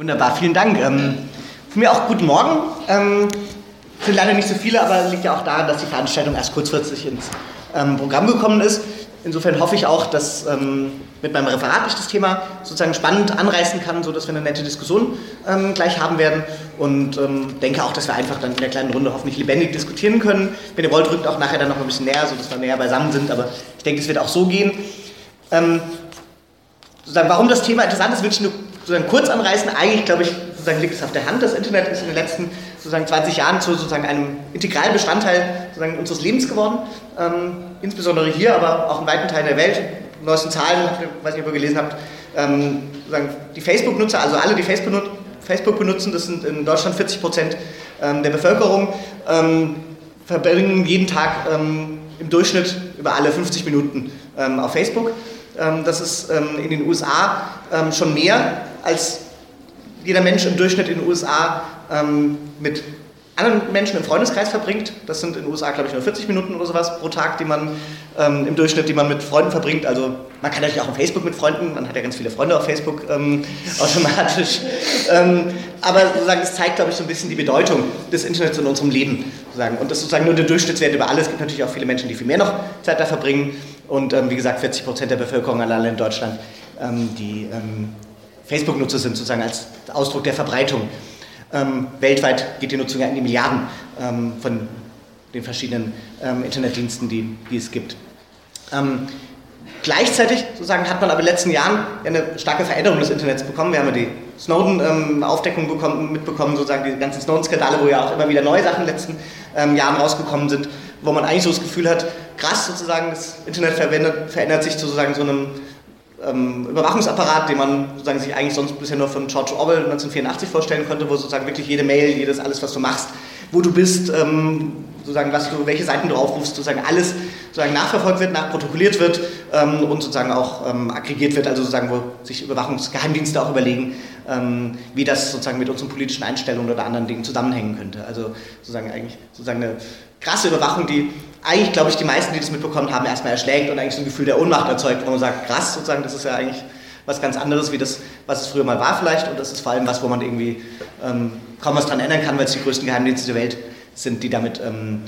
Wunderbar, vielen Dank. Ähm, von mir auch guten Morgen. Ähm, sind leider nicht so viele, aber liegt ja auch daran, dass die Veranstaltung erst kurzfristig ins ähm, Programm gekommen ist. Insofern hoffe ich auch, dass mit meinem Referat ich das Thema sozusagen spannend anreißen kann, sodass wir eine nette Diskussion gleich haben werden. Und denke auch, dass wir einfach dann in der kleinen Runde hoffentlich lebendig diskutieren können. Wenn ihr wollt, rückt auch nachher dann noch ein bisschen näher, sodass wir näher beisammen sind. Aber ich denke, es wird auch so gehen. Sozusagen, warum das Thema interessant ist, würde ich nur sozusagen kurz anreißen. Eigentlich, glaube ich, sozusagen liegt es auf der Hand. Das Internet ist in den letzten sozusagen 20 Jahren zu sozusagen einem integralen Bestandteil sozusagen unseres Lebens geworden. Ähm, insbesondere hier, aber auch in weiten Teilen der Welt. Neuesten Zahlen, weiß nicht, ob ihr gelesen habt, ähm, die Facebook-Nutzer, also alle, die Facebook benutzen, das sind in Deutschland 40 Prozent ähm, der Bevölkerung, ähm, verbringen jeden Tag ähm, im Durchschnitt über alle 50 Minuten ähm, auf Facebook. das ist in den USA schon mehr als jeder Mensch im Durchschnitt in den USA ähm, mit anderen Menschen im Freundeskreis verbringt. Das sind in den USA, glaube ich, nur 40 Minuten oder sowas pro Tag, die man ähm, im Durchschnitt, die man mit Freunden verbringt. Also man kann natürlich auch auf Facebook mit Freunden, man hat ja ganz viele Freunde auf Facebook ähm, automatisch. Ähm, aber sozusagen, es zeigt, glaube ich, so ein bisschen die Bedeutung des Internets in unserem Leben. Sozusagen. Und das ist sozusagen nur der Durchschnittswert über alles. Es gibt natürlich auch viele Menschen, die viel mehr noch Zeit da verbringen. Und ähm, wie gesagt, 40 Prozent der Bevölkerung allein in Deutschland, ähm, die ähm, Facebook-Nutzer sind, sozusagen als Ausdruck der Verbreitung. Ähm, weltweit geht die Nutzung ja in die Milliarden ähm, von den verschiedenen ähm, Internetdiensten, die, die, es gibt. Ähm, gleichzeitig sozusagen hat man aber in den letzten Jahren eine starke Veränderung des Internets bekommen. Wir haben ja die Snowden-Aufdeckung ähm, mitbekommen, sozusagen die ganzen Snowden-Skandale, wo ja auch immer wieder neue Sachen in den letzten ähm, Jahren rausgekommen sind, wo man eigentlich so das Gefühl hat, krass sozusagen, das Internet verändert sich zu sozusagen so einem ähm, Überwachungsapparat, den man sozusagen sich eigentlich sonst bisher nur von George Orwell 1984 vorstellen konnte, wo sozusagen wirklich jede Mail, jedes alles, was du machst, wo du bist, ähm, sozusagen was du, welche Seiten du aufrufst, sozusagen alles sozusagen nachverfolgt wird, nachprotokolliert wird ähm, und sozusagen auch ähm, aggregiert wird, also sozusagen, wo sich Überwachungsgeheimdienste auch überlegen, ähm, wie das sozusagen mit unseren politischen Einstellungen oder anderen Dingen zusammenhängen könnte. Also sozusagen eigentlich sozusagen eine krasse Überwachung, die eigentlich, glaube ich, die meisten, die das mitbekommen haben, erstmal erschlägt und eigentlich so ein Gefühl der Ohnmacht erzeugt, wo man sagt, krass, sozusagen, das ist ja eigentlich was ganz anderes, wie das, was es früher mal war vielleicht. Und das ist vor allem was, wo man irgendwie ähm, kaum was dran ändern kann, weil es die größten Geheimdienste der Welt sind, die damit, ähm,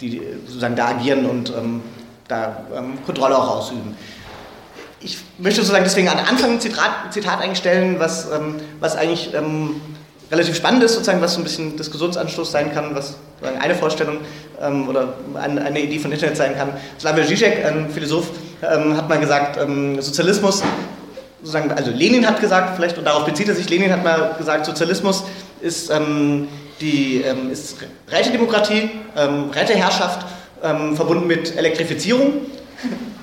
die sozusagen da agieren und ähm, da ähm, Kontrolle auch ausüben. Ich möchte sozusagen deswegen an Anfang ein Zitat, Zitat einstellen, was, ähm, was eigentlich ähm, relativ spannend ist, sozusagen, was so ein bisschen Diskussionsanstoß sein kann, was eine Vorstellung ähm, oder eine, eine, Idee von Internet sein kann. Slavoj Žižek, ein Philosoph, ähm, hat mal gesagt, ähm, Sozialismus, sozusagen, also Lenin hat gesagt, vielleicht, und darauf bezieht er sich, Lenin hat mal gesagt, Sozialismus ist, ähm, die, ähm, ist Rätedemokratie, ähm, Räteherrschaft, verbunden mit Elektrifizierung.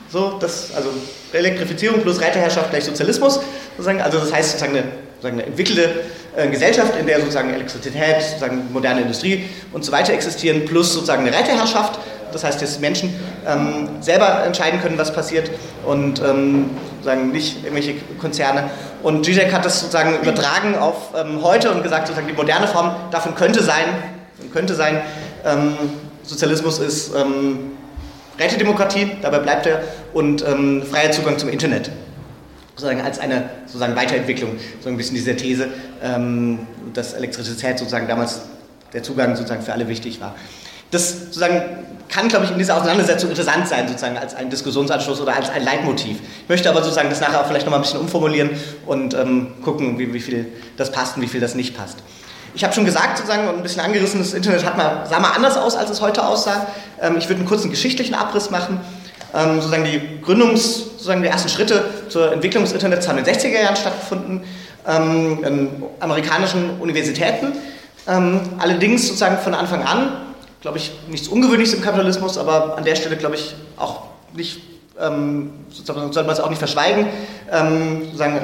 So, das, also Elektrifizierung plus Räteherrschaft gleich Sozialismus. Sozusagen. Also das heißt sozusagen eine, sozusagen eine entwickelte äh, Gesellschaft, in der sozusagen Elektrizität, sozusagen moderne Industrie und so weiter existieren, plus sozusagen eine Räteherrschaft. Das heißt, dass Menschen ähm, selber entscheiden können, was passiert und ähm, sozusagen nicht irgendwelche Konzerne. Und Zizek hat das sozusagen übertragen auf ähm, heute und gesagt, sozusagen die moderne Form davon könnte sein, könnte sein, ähm, Sozialismus ist ähm, Rätedemokratie, dabei bleibt er, und ähm, freier Zugang zum Internet. Sozusagen als eine sozusagen Weiterentwicklung, so ein bisschen dieser These, ähm, dass Elektrizität sozusagen damals der Zugang sozusagen für alle wichtig war. Das sozusagen kann, glaube ich, in dieser Auseinandersetzung interessant sein, sozusagen als ein Diskussionsanschluss oder als ein Leitmotiv. Ich möchte aber sozusagen das nachher auch vielleicht nochmal ein bisschen umformulieren und ähm, gucken, wie, wie viel das passt und wie viel das nicht passt. Ich habe schon gesagt, sozusagen, und ein bisschen angerissen, das Internet hat mal, sah mal anders aus, als es heute aussah. Ähm, ich würde einen kurzen geschichtlichen Abriss machen. Ähm, sozusagen die Gründungs, sozusagen die ersten Schritte zur Entwicklung des Internets haben in den 60er Jahren stattgefunden, ähm, in amerikanischen Universitäten. Ähm, allerdings sozusagen von Anfang an, glaube ich, nichts Ungewöhnliches im Kapitalismus, aber an der Stelle, glaube ich, auch nicht, ähm, sozusagen sollte man es auch nicht verschweigen, ähm, sozusagen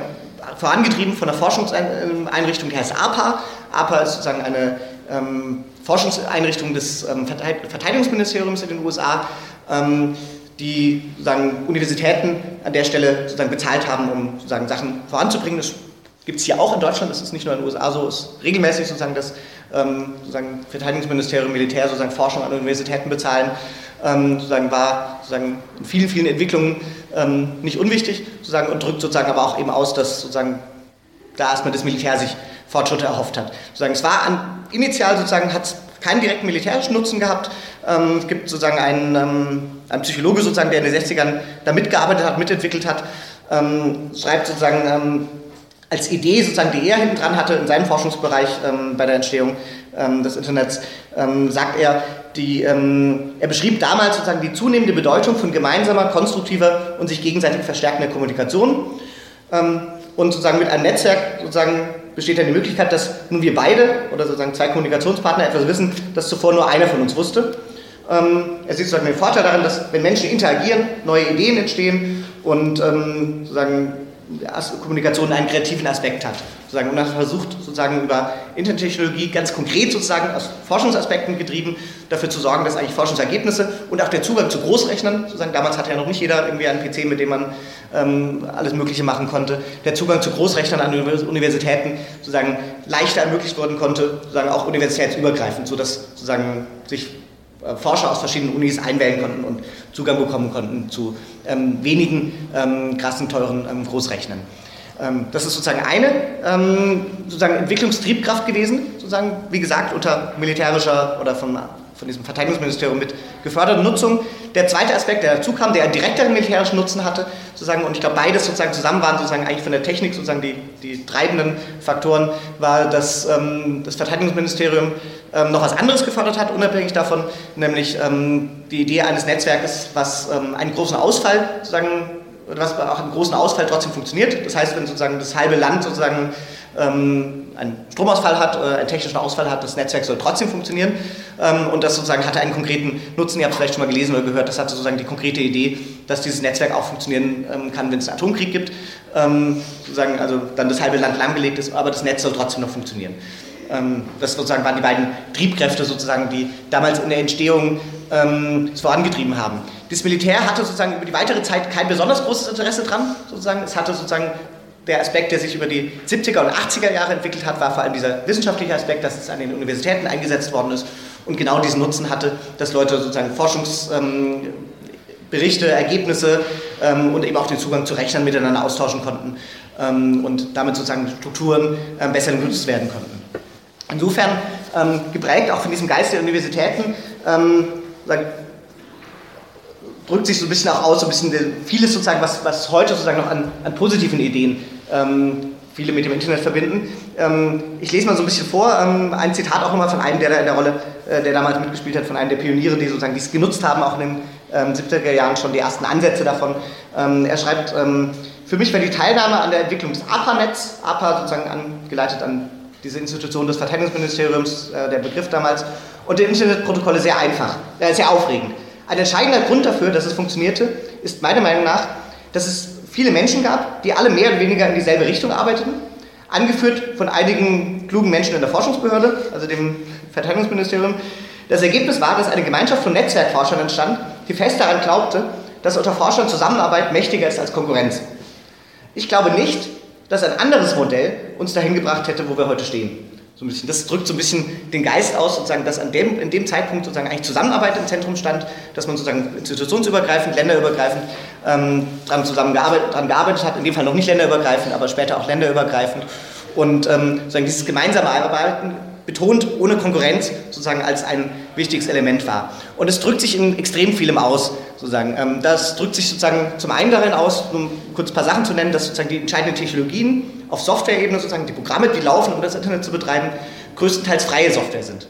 vorangetrieben von einer Forschungseinrichtung, die heißt APA. APA ist sozusagen eine ähm, Forschungseinrichtung des ähm, Verteidigungsministeriums in den USA, die sozusagen Universitäten an der Stelle sozusagen bezahlt haben, um sozusagen Sachen voranzubringen. Das gibt es hier auch in Deutschland, das ist nicht nur in den USA so, ist regelmäßig sozusagen das ähm, sozusagen Verteidigungsministerium, Militär sozusagen Forschung an Universitäten bezahlen. Ähm, sozusagen war sozusagen in vielen, vielen Entwicklungen ähm, nicht unwichtig sozusagen und drückt sozusagen aber auch eben aus, dass sozusagen da erstmal das Militär sich Fortschritte erhofft hat. Sozusagen, es war an, initial sozusagen hat es keinen direkten militärischen Nutzen gehabt. Ähm, es gibt sozusagen einen, ähm, einen Psychologe sozusagen, der in den 60ern da mitgearbeitet hat, mitentwickelt hat, ähm, schreibt sozusagen ähm, als Idee sozusagen, die er hinten dran hatte in seinem Forschungsbereich ähm, bei der Entstehung ähm, des Internets, sagt er, die, er beschrieb damals sozusagen die zunehmende Bedeutung von gemeinsamer, konstruktiver und sich gegenseitig verstärkender Kommunikation. und sozusagen mit einem Netzwerk sozusagen besteht dann die Möglichkeit, dass nun wir beide oder sozusagen zwei Kommunikationspartner etwas wissen, das zuvor nur einer von uns wusste. Er sieht sozusagen den Vorteil darin, dass wenn Menschen interagieren, neue Ideen entstehen und ähm, sozusagen Kommunikation einen kreativen Aspekt hat. Sozusagen, und er versucht sozusagen über Internettechnologie ganz konkret sozusagen aus Forschungsaspekten getrieben dafür zu sorgen, dass eigentlich Forschungsergebnisse und auch der Zugang zu Großrechnern, sozusagen damals hatte ja noch nicht jeder irgendwie einen PC, mit dem man ähm, alles Mögliche machen konnte, der Zugang zu Großrechnern an Universitäten sozusagen leichter ermöglicht werden konnte, sozusagen auch universitätsübergreifend, sodass sozusagen sich Forscher aus verschiedenen Unis einwählen konnten und Zugang bekommen konnten zu ähm, wenigen ähm, krassen, teuren ähm, Großrechnern. Ähm, das ist sozusagen eine ähm, sozusagen Entwicklungstriebkraft gewesen, sozusagen, wie gesagt, unter militärischer oder von von diesem Verteidigungsministerium mit geförderter Nutzung. Der zweite Aspekt, der dazu kam, der einen direkteren militärischen Nutzen hatte, sozusagen, und ich glaube, beides sozusagen zusammen waren sozusagen eigentlich von der Technik sozusagen die, die treibenden Faktoren, war, dass ähm, das Verteidigungsministerium ähm, noch was anderes gefördert hat, unabhängig davon, nämlich ähm, die Idee eines Netzwerkes, was ähm, einen großen Ausfall sozusagen was auch einen großen Ausfall trotzdem funktioniert. Das heißt, wenn sozusagen das halbe Land sozusagen einen Stromausfall hat, äh, einen technischen Ausfall hat, das Netzwerk soll trotzdem funktionieren. Ähm, und das sozusagen hatte einen konkreten Nutzen. Ihr habt es vielleicht schon mal gelesen oder gehört. Das hatte sozusagen die konkrete Idee, dass dieses Netzwerk auch funktionieren ähm, kann, wenn es einen Atomkrieg gibt. Ähm, sozusagen also dann das halbe Land lahmgelegt ist, aber das Netz soll trotzdem noch funktionieren. Ähm, das sozusagen waren die beiden Triebkräfte sozusagen, die damals in der Entstehung ähm, es vorangetrieben haben. Das Militär hatte sozusagen über die weitere Zeit kein besonders großes Interesse dran. Sozusagen. Es hatte sozusagen der Aspekt, der sich über die 70er und 80er Jahre entwickelt hat, war vor allem dieser wissenschaftliche Aspekt, dass es an den Universitäten eingesetzt worden ist und genau diesen Nutzen hatte, dass Leute sozusagen Forschungsberichte, ähm, Ergebnisse ähm, und eben auch den Zugang zu Rechnern miteinander austauschen konnten ähm, und damit sozusagen Strukturen ähm, besser genutzt werden konnten. Insofern ähm, geprägt auch von diesem Geist der Universitäten ähm, drückt sich so ein bisschen auch aus, so ein bisschen vieles sozusagen, was, was heute sozusagen noch an, an positiven Ideen ähm, viele mit dem Internet verbinden. Ähm, ich lese mal so ein bisschen vor, ähm, ein Zitat auch nochmal von einem, der da in der Rolle, äh, der damals mitgespielt hat, von einem der Pioniere, die sozusagen dies genutzt haben, auch in den 70er ähm, Jahren schon die ersten Ansätze davon. Ähm, er schreibt, ähm, für mich war die Teilnahme an der Entwicklung des APA-Netz, APA sozusagen angeleitet an diese Institution des Verteidigungsministeriums, äh, der Begriff damals, und der Internetprotokolle sehr einfach, äh, sehr aufregend. Ein entscheidender Grund dafür, dass es funktionierte, ist meiner Meinung nach, dass es viele Menschen gab, die alle mehr oder weniger in dieselbe Richtung arbeiteten, angeführt von einigen klugen Menschen in der Forschungsbehörde, also dem Verteidigungsministerium. Das Ergebnis war, dass eine Gemeinschaft von Netzwerkforschern entstand, die fest daran glaubte, dass unter Forschern Zusammenarbeit mächtiger ist als Konkurrenz. Ich glaube nicht, dass ein anderes Modell uns dahin gebracht hätte, wo wir heute stehen. So ein bisschen, das drückt so ein bisschen den Geist aus, sozusagen, dass an dem, in dem Zeitpunkt sozusagen eigentlich Zusammenarbeit im Zentrum stand, dass man sozusagen institutionsübergreifend, länderübergreifend ähm, daran zusammengearbeitet dran gearbeitet hat, in dem Fall noch nicht länderübergreifend, aber später auch länderübergreifend. Und ähm, sozusagen dieses gemeinsame Arbeiten betont ohne Konkurrenz sozusagen als ein wichtiges Element war. Und es drückt sich in extrem vielem aus, sozusagen. Ähm, das drückt sich sozusagen zum einen darin aus, um kurz ein paar Sachen zu nennen, dass sozusagen die entscheidenden Technologien auf Software-Ebene sozusagen die Programme, die laufen, um das Internet zu betreiben, größtenteils freie Software sind.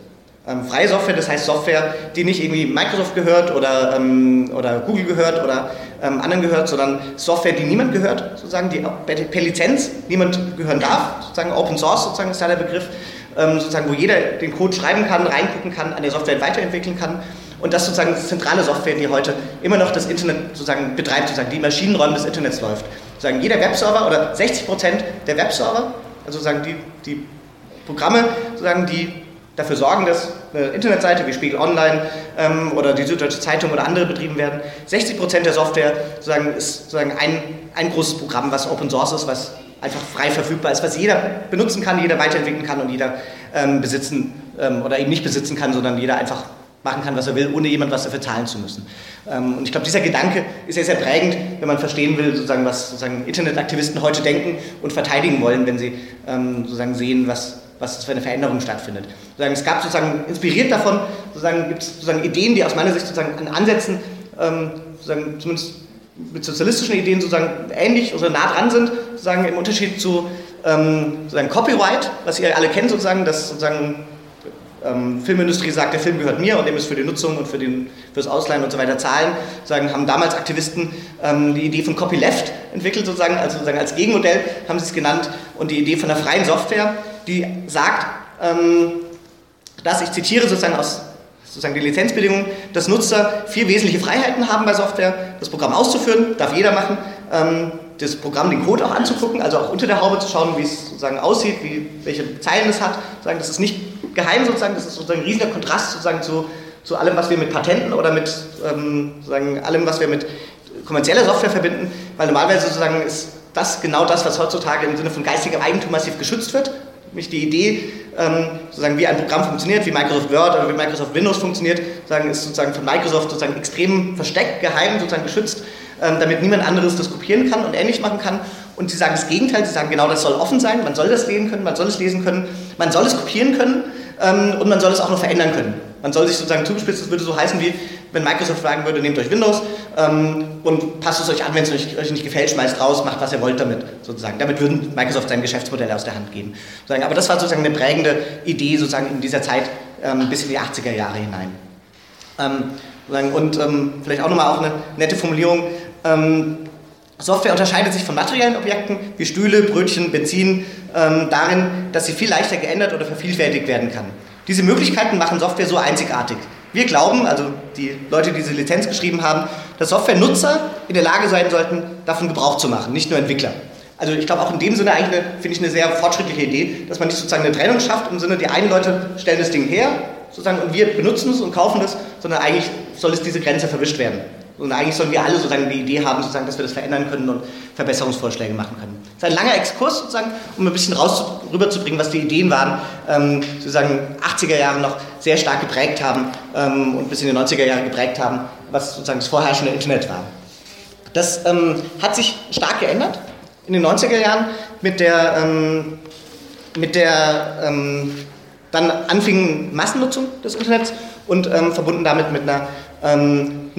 Ähm, freie Software, das heißt Software, die nicht irgendwie Microsoft gehört oder, ähm, oder Google gehört oder ähm, anderen gehört, sondern Software, die niemand gehört, sozusagen, die per Lizenz niemand gehören darf, sozusagen Open Source sozusagen ist da der Begriff, ähm, sozusagen, wo jeder den Code schreiben kann, reingucken kann, an der Software weiterentwickeln kann. Und das sozusagen zentrale Software, die heute immer noch das Internet sozusagen betreibt, sozusagen die Maschinenräume des Internets läuft sagen, jeder Webserver oder 60 Prozent der Webserver, also sagen die, die Programme, sozusagen, die dafür sorgen, dass eine Internetseite wie Spiegel Online ähm, oder die Süddeutsche Zeitung oder andere betrieben werden. 60 Prozent der Software sozusagen, ist sozusagen ein, ein großes Programm, was Open Source ist, was einfach frei verfügbar ist, was jeder benutzen kann, jeder weiterentwickeln kann und jeder ähm, besitzen ähm, oder eben nicht besitzen kann, sondern jeder einfach machen kann, was er will, ohne jemand was dafür zahlen zu müssen. Ähm, und ich glaube, dieser Gedanke ist sehr, sehr prägend, wenn man verstehen will, sozusagen, was sozusagen Internetaktivisten heute denken und verteidigen wollen, wenn sie ähm, sozusagen sehen, was, was für eine Veränderung stattfindet. Sozusagen, es gab sozusagen, inspiriert davon, sozusagen, gibt es sozusagen Ideen, die aus meiner Sicht sozusagen an Ansätzen, ähm, sozusagen, zumindest mit sozialistischen Ideen sozusagen ähnlich oder nah dran sind, sozusagen im Unterschied zu ähm, sozusagen Copyright, was ihr alle kennt sozusagen, dass sozusagen ähm, Filmindustrie sagt, der Film gehört mir und dem ist für die Nutzung und für, den, für das Ausleihen und so weiter zahlen. Sagen, haben damals Aktivisten ähm, die Idee von Copyleft entwickelt, sozusagen, also sozusagen als Gegenmodell haben sie es genannt, und die Idee von der freien Software, die sagt, ähm, dass, ich zitiere sozusagen aus sozusagen die Lizenzbedingungen, dass Nutzer vier wesentliche Freiheiten haben bei Software, das Programm auszuführen, darf jeder machen, ähm, das Programm, den Code auch anzugucken, also auch unter der Haube zu schauen, wie es sozusagen aussieht, wie, welche Zeilen es hat. Sozusagen, das ist nicht geheim sozusagen, das ist sozusagen ein riesiger Kontrast sozusagen zu, zu allem, was wir mit Patenten oder mit ähm, sozusagen allem, was wir mit kommerzieller Software verbinden, weil normalerweise sozusagen ist das genau das, was heutzutage im Sinne von geistigem Eigentum massiv geschützt wird. Nämlich die Idee, sozusagen wie ein Programm funktioniert, wie Microsoft Word oder wie Microsoft Windows funktioniert, sozusagen ist sozusagen von Microsoft sozusagen extrem versteckt, geheim, sozusagen geschützt, ähm, damit niemand anderes das kopieren kann und ähnlich machen kann. Und sie sagen das Gegenteil, sie sagen genau, das soll offen sein, man soll das lesen können, man soll es lesen können, man soll es kopieren können ähm, und man soll es auch noch verändern können. Man soll sich sozusagen zugespitzt, das würde so heißen wie, wenn Microsoft sagen würde, nehmt euch Windows ähm, und passt es euch an, wenn es euch, euch, nicht gefällt, schmeißt raus, macht was ihr wollt damit, sozusagen. Damit würden Microsoft sein Geschäftsmodell aus der Hand geben. Sozusagen. Aber das war sozusagen eine prägende Idee sozusagen in dieser Zeit ähm, bis in die 80er Jahre hinein. Ähm, und ähm, vielleicht auch nochmal auch eine nette Formulierung, ähm, Software unterscheidet sich von materiellen Objekten wie Stühle, Brötchen, Benzin ähm, darin, dass sie viel leichter geändert oder vervielfältigt werden kann. Diese Möglichkeiten machen Software so einzigartig. Wir glauben, also die Leute, die diese Lizenz geschrieben haben, dass Softwarenutzer in der Lage sein sollten, davon Gebrauch zu machen, nicht nur Entwickler. Also ich glaube auch in dem Sinne eigentlich finde ich eine sehr fortschrittliche Idee, dass man nicht sozusagen eine Trennung schafft im Sinne, die einen Leute stellen das Ding her, sozusagen, und wir benutzen es und kaufen es, sondern eigentlich soll es diese Grenze verwischt werden. Und eigentlich sollen wir alle sozusagen die Idee haben, sozusagen, dass wir das verändern können und Verbesserungsvorschläge machen können. Das ist ein langer Exkurs sozusagen, um ein bisschen raus, rüberzubringen, was die Ideen waren, ähm, sozusagen 80er Jahre noch sehr stark geprägt haben ähm, und bis in die 90er Jahre geprägt haben, was sozusagen das vorherrschende Internet war. Das ähm, hat sich stark geändert in den 90er Jahren mit der, ähm, mit der ähm, dann anfingen Massennutzung des Internets und ähm, verbunden damit mit einer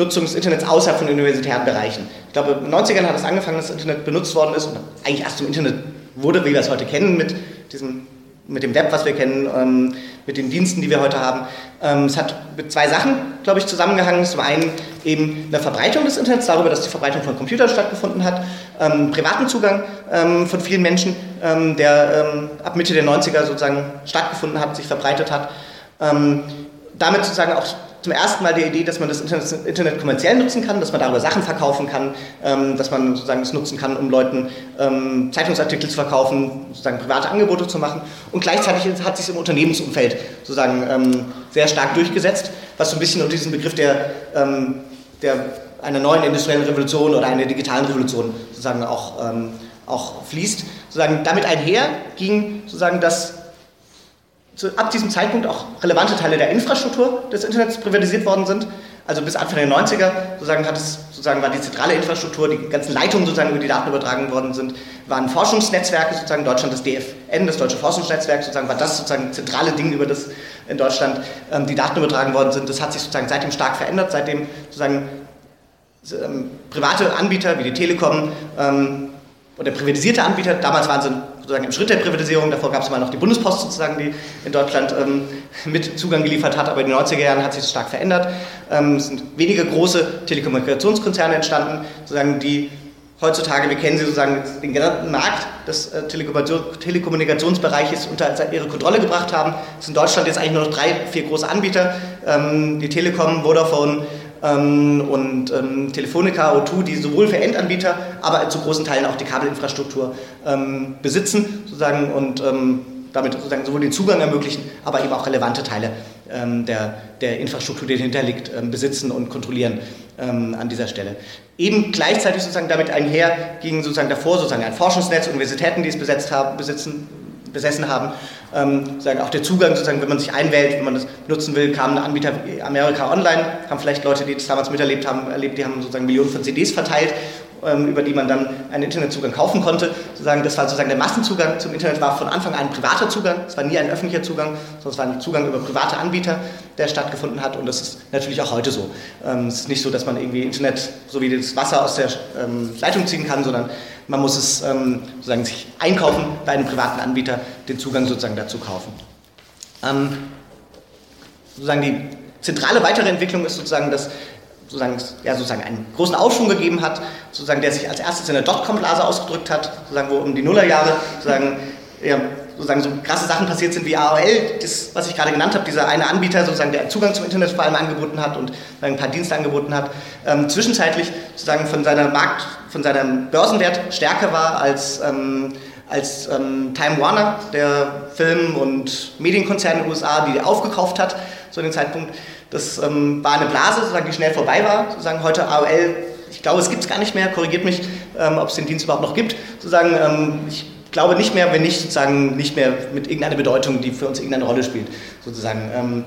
Nutzung des Internets außerhalb von universitären Bereichen. Ich glaube, in den 90ern hat es angefangen, dass das Internet benutzt worden ist und eigentlich erst zum Internet wurde, wie wir es heute kennen, mit, diesem, mit dem Web, was wir kennen, ähm, mit den Diensten, die wir heute haben. Ähm, es hat mit zwei Sachen, glaube ich, zusammengehangen. Zum einen eben eine Verbreitung des Internets, darüber, dass die Verbreitung von Computern stattgefunden hat, ähm, privaten Zugang ähm, von vielen Menschen, ähm, der ähm, ab Mitte der 90er sozusagen stattgefunden hat, sich verbreitet hat. Damit sozusagen auch zum ersten Mal die Idee, dass man das Internet, kommerziell nutzen kann, dass man darüber Sachen verkaufen kann, ähm, dass man sozusagen es nutzen kann, um Leuten ähm, Zeitungsartikel zu verkaufen, sozusagen private Angebote zu machen. Und gleichzeitig hat sich im Unternehmensumfeld sozusagen ähm, sehr stark durchgesetzt, was so ein bisschen unter diesen Begriff der, der einer neuen industriellen Revolution oder einer digitalen Revolution sozusagen auch, auch fließt. Sozusagen damit einher ging sozusagen das zu, ab diesem Zeitpunkt auch relevante Teile der Infrastruktur des Internets privatisiert worden sind. Also bis Anfang der 90er sozusagen hat es sozusagen war die zentrale Infrastruktur, die ganzen Leitungen sozusagen über die Daten übertragen worden sind, waren Forschungsnetzwerke sozusagen Deutschland das DFN, das Deutsche Forschungsnetzwerk sozusagen war das sozusagen zentrale Ding über das in Deutschland ähm, die Daten übertragen worden sind. Das hat sich sozusagen seitdem stark verändert, seitdem sozusagen ähm, private Anbieter wie die Telekom ähm, oder privatisierte Anbieter, damals waren sie sozusagen im Schritt der Privatisierung, davor gab es mal noch die Bundespost sozusagen, die in Deutschland ähm, mit Zugang geliefert hat, aber in den 90er Jahren hat sich das stark verändert. Ähm, es sind weniger große Telekommunikationskonzerne entstanden, sozusagen die heutzutage, wir kennen sie sozusagen den gesamten Markt des äh, Telekommunikationsbereiches unter ihre Kontrolle gebracht haben. Es sind in Deutschland jetzt eigentlich nur noch drei, vier große Anbieter, ähm, die Telekom, Vodafone, ähm, und ähm, Telefonica, O2, die sowohl für Endanbieter, aber zu großen Teilen auch die Kabelinfrastruktur ähm, besitzen sozusagen und damit sozusagen sowohl den Zugang ermöglichen, aber eben auch relevante Teile der, der Infrastruktur, die dahinter liegt, besitzen und kontrollieren an dieser Stelle. Eben gleichzeitig sozusagen damit einher ging sozusagen davor sozusagen ein Forschungsnetz, Universitäten, die es besetzt haben, besitzen, besessen haben. Ähm, sozusagen auch der Zugang, sozusagen, wenn man sich einwählt, wenn man das nutzen will, kamen Anbieter Amerika Online, haben vielleicht Leute, die das damals miterlebt haben, erlebt, die haben sozusagen Millionen von CDs verteilt ähm, über die man dann einen Internetzugang kaufen konnte. Sozusagen, das war sozusagen der Massenzugang zum Internet, war von Anfang an ein privater Zugang, es war nie ein öffentlicher Zugang, sondern es war ein Zugang über private Anbieter, der stattgefunden hat und das ist natürlich auch heute so. Ähm, es ist nicht so, dass man irgendwie Internet so wie das Wasser aus der ähm, Leitung ziehen kann, sondern man muss es sozusagen sich einkaufen bei einem privaten Anbieter, den Zugang sozusagen dazu kaufen. sozusagen die zentrale weitere Entwicklung ist sozusagen, dass sozusagen, ja, sozusagen einen großen Aufschwung gegeben hat, sozusagen, der sich als erstes in der Dotcom-Blase ausgedrückt hat, sozusagen, wo um die Nullerjahre sozusagen, ja, sozusagen so krasse Sachen passiert sind wie AOL, das, was ich gerade genannt habe, dieser eine Anbieter, sozusagen, der Zugang zum Internet vor allem angeboten hat und ein paar Dienste angeboten hat, ähm, zwischenzeitlich sozusagen von seiner Markt, von seinem Börsenwert stärker war als ähm, als ähm, Time Warner, der Film- und Medienkonzern in den USA, die aufgekauft hat, zu dem Zeitpunkt. Das ähm, war eine Blase, sozusagen, die schnell vorbei war. Sozusagen heute AOL, ich glaube, es gibt es gar nicht mehr, korrigiert mich, ähm, ob es den Dienst überhaupt noch gibt. Sozusagen, ähm, ich glaube nicht mehr, wenn nicht sozusagen nicht mehr mit irgendeiner Bedeutung, die für uns irgendeine Rolle spielt. Sozusagen. Ähm,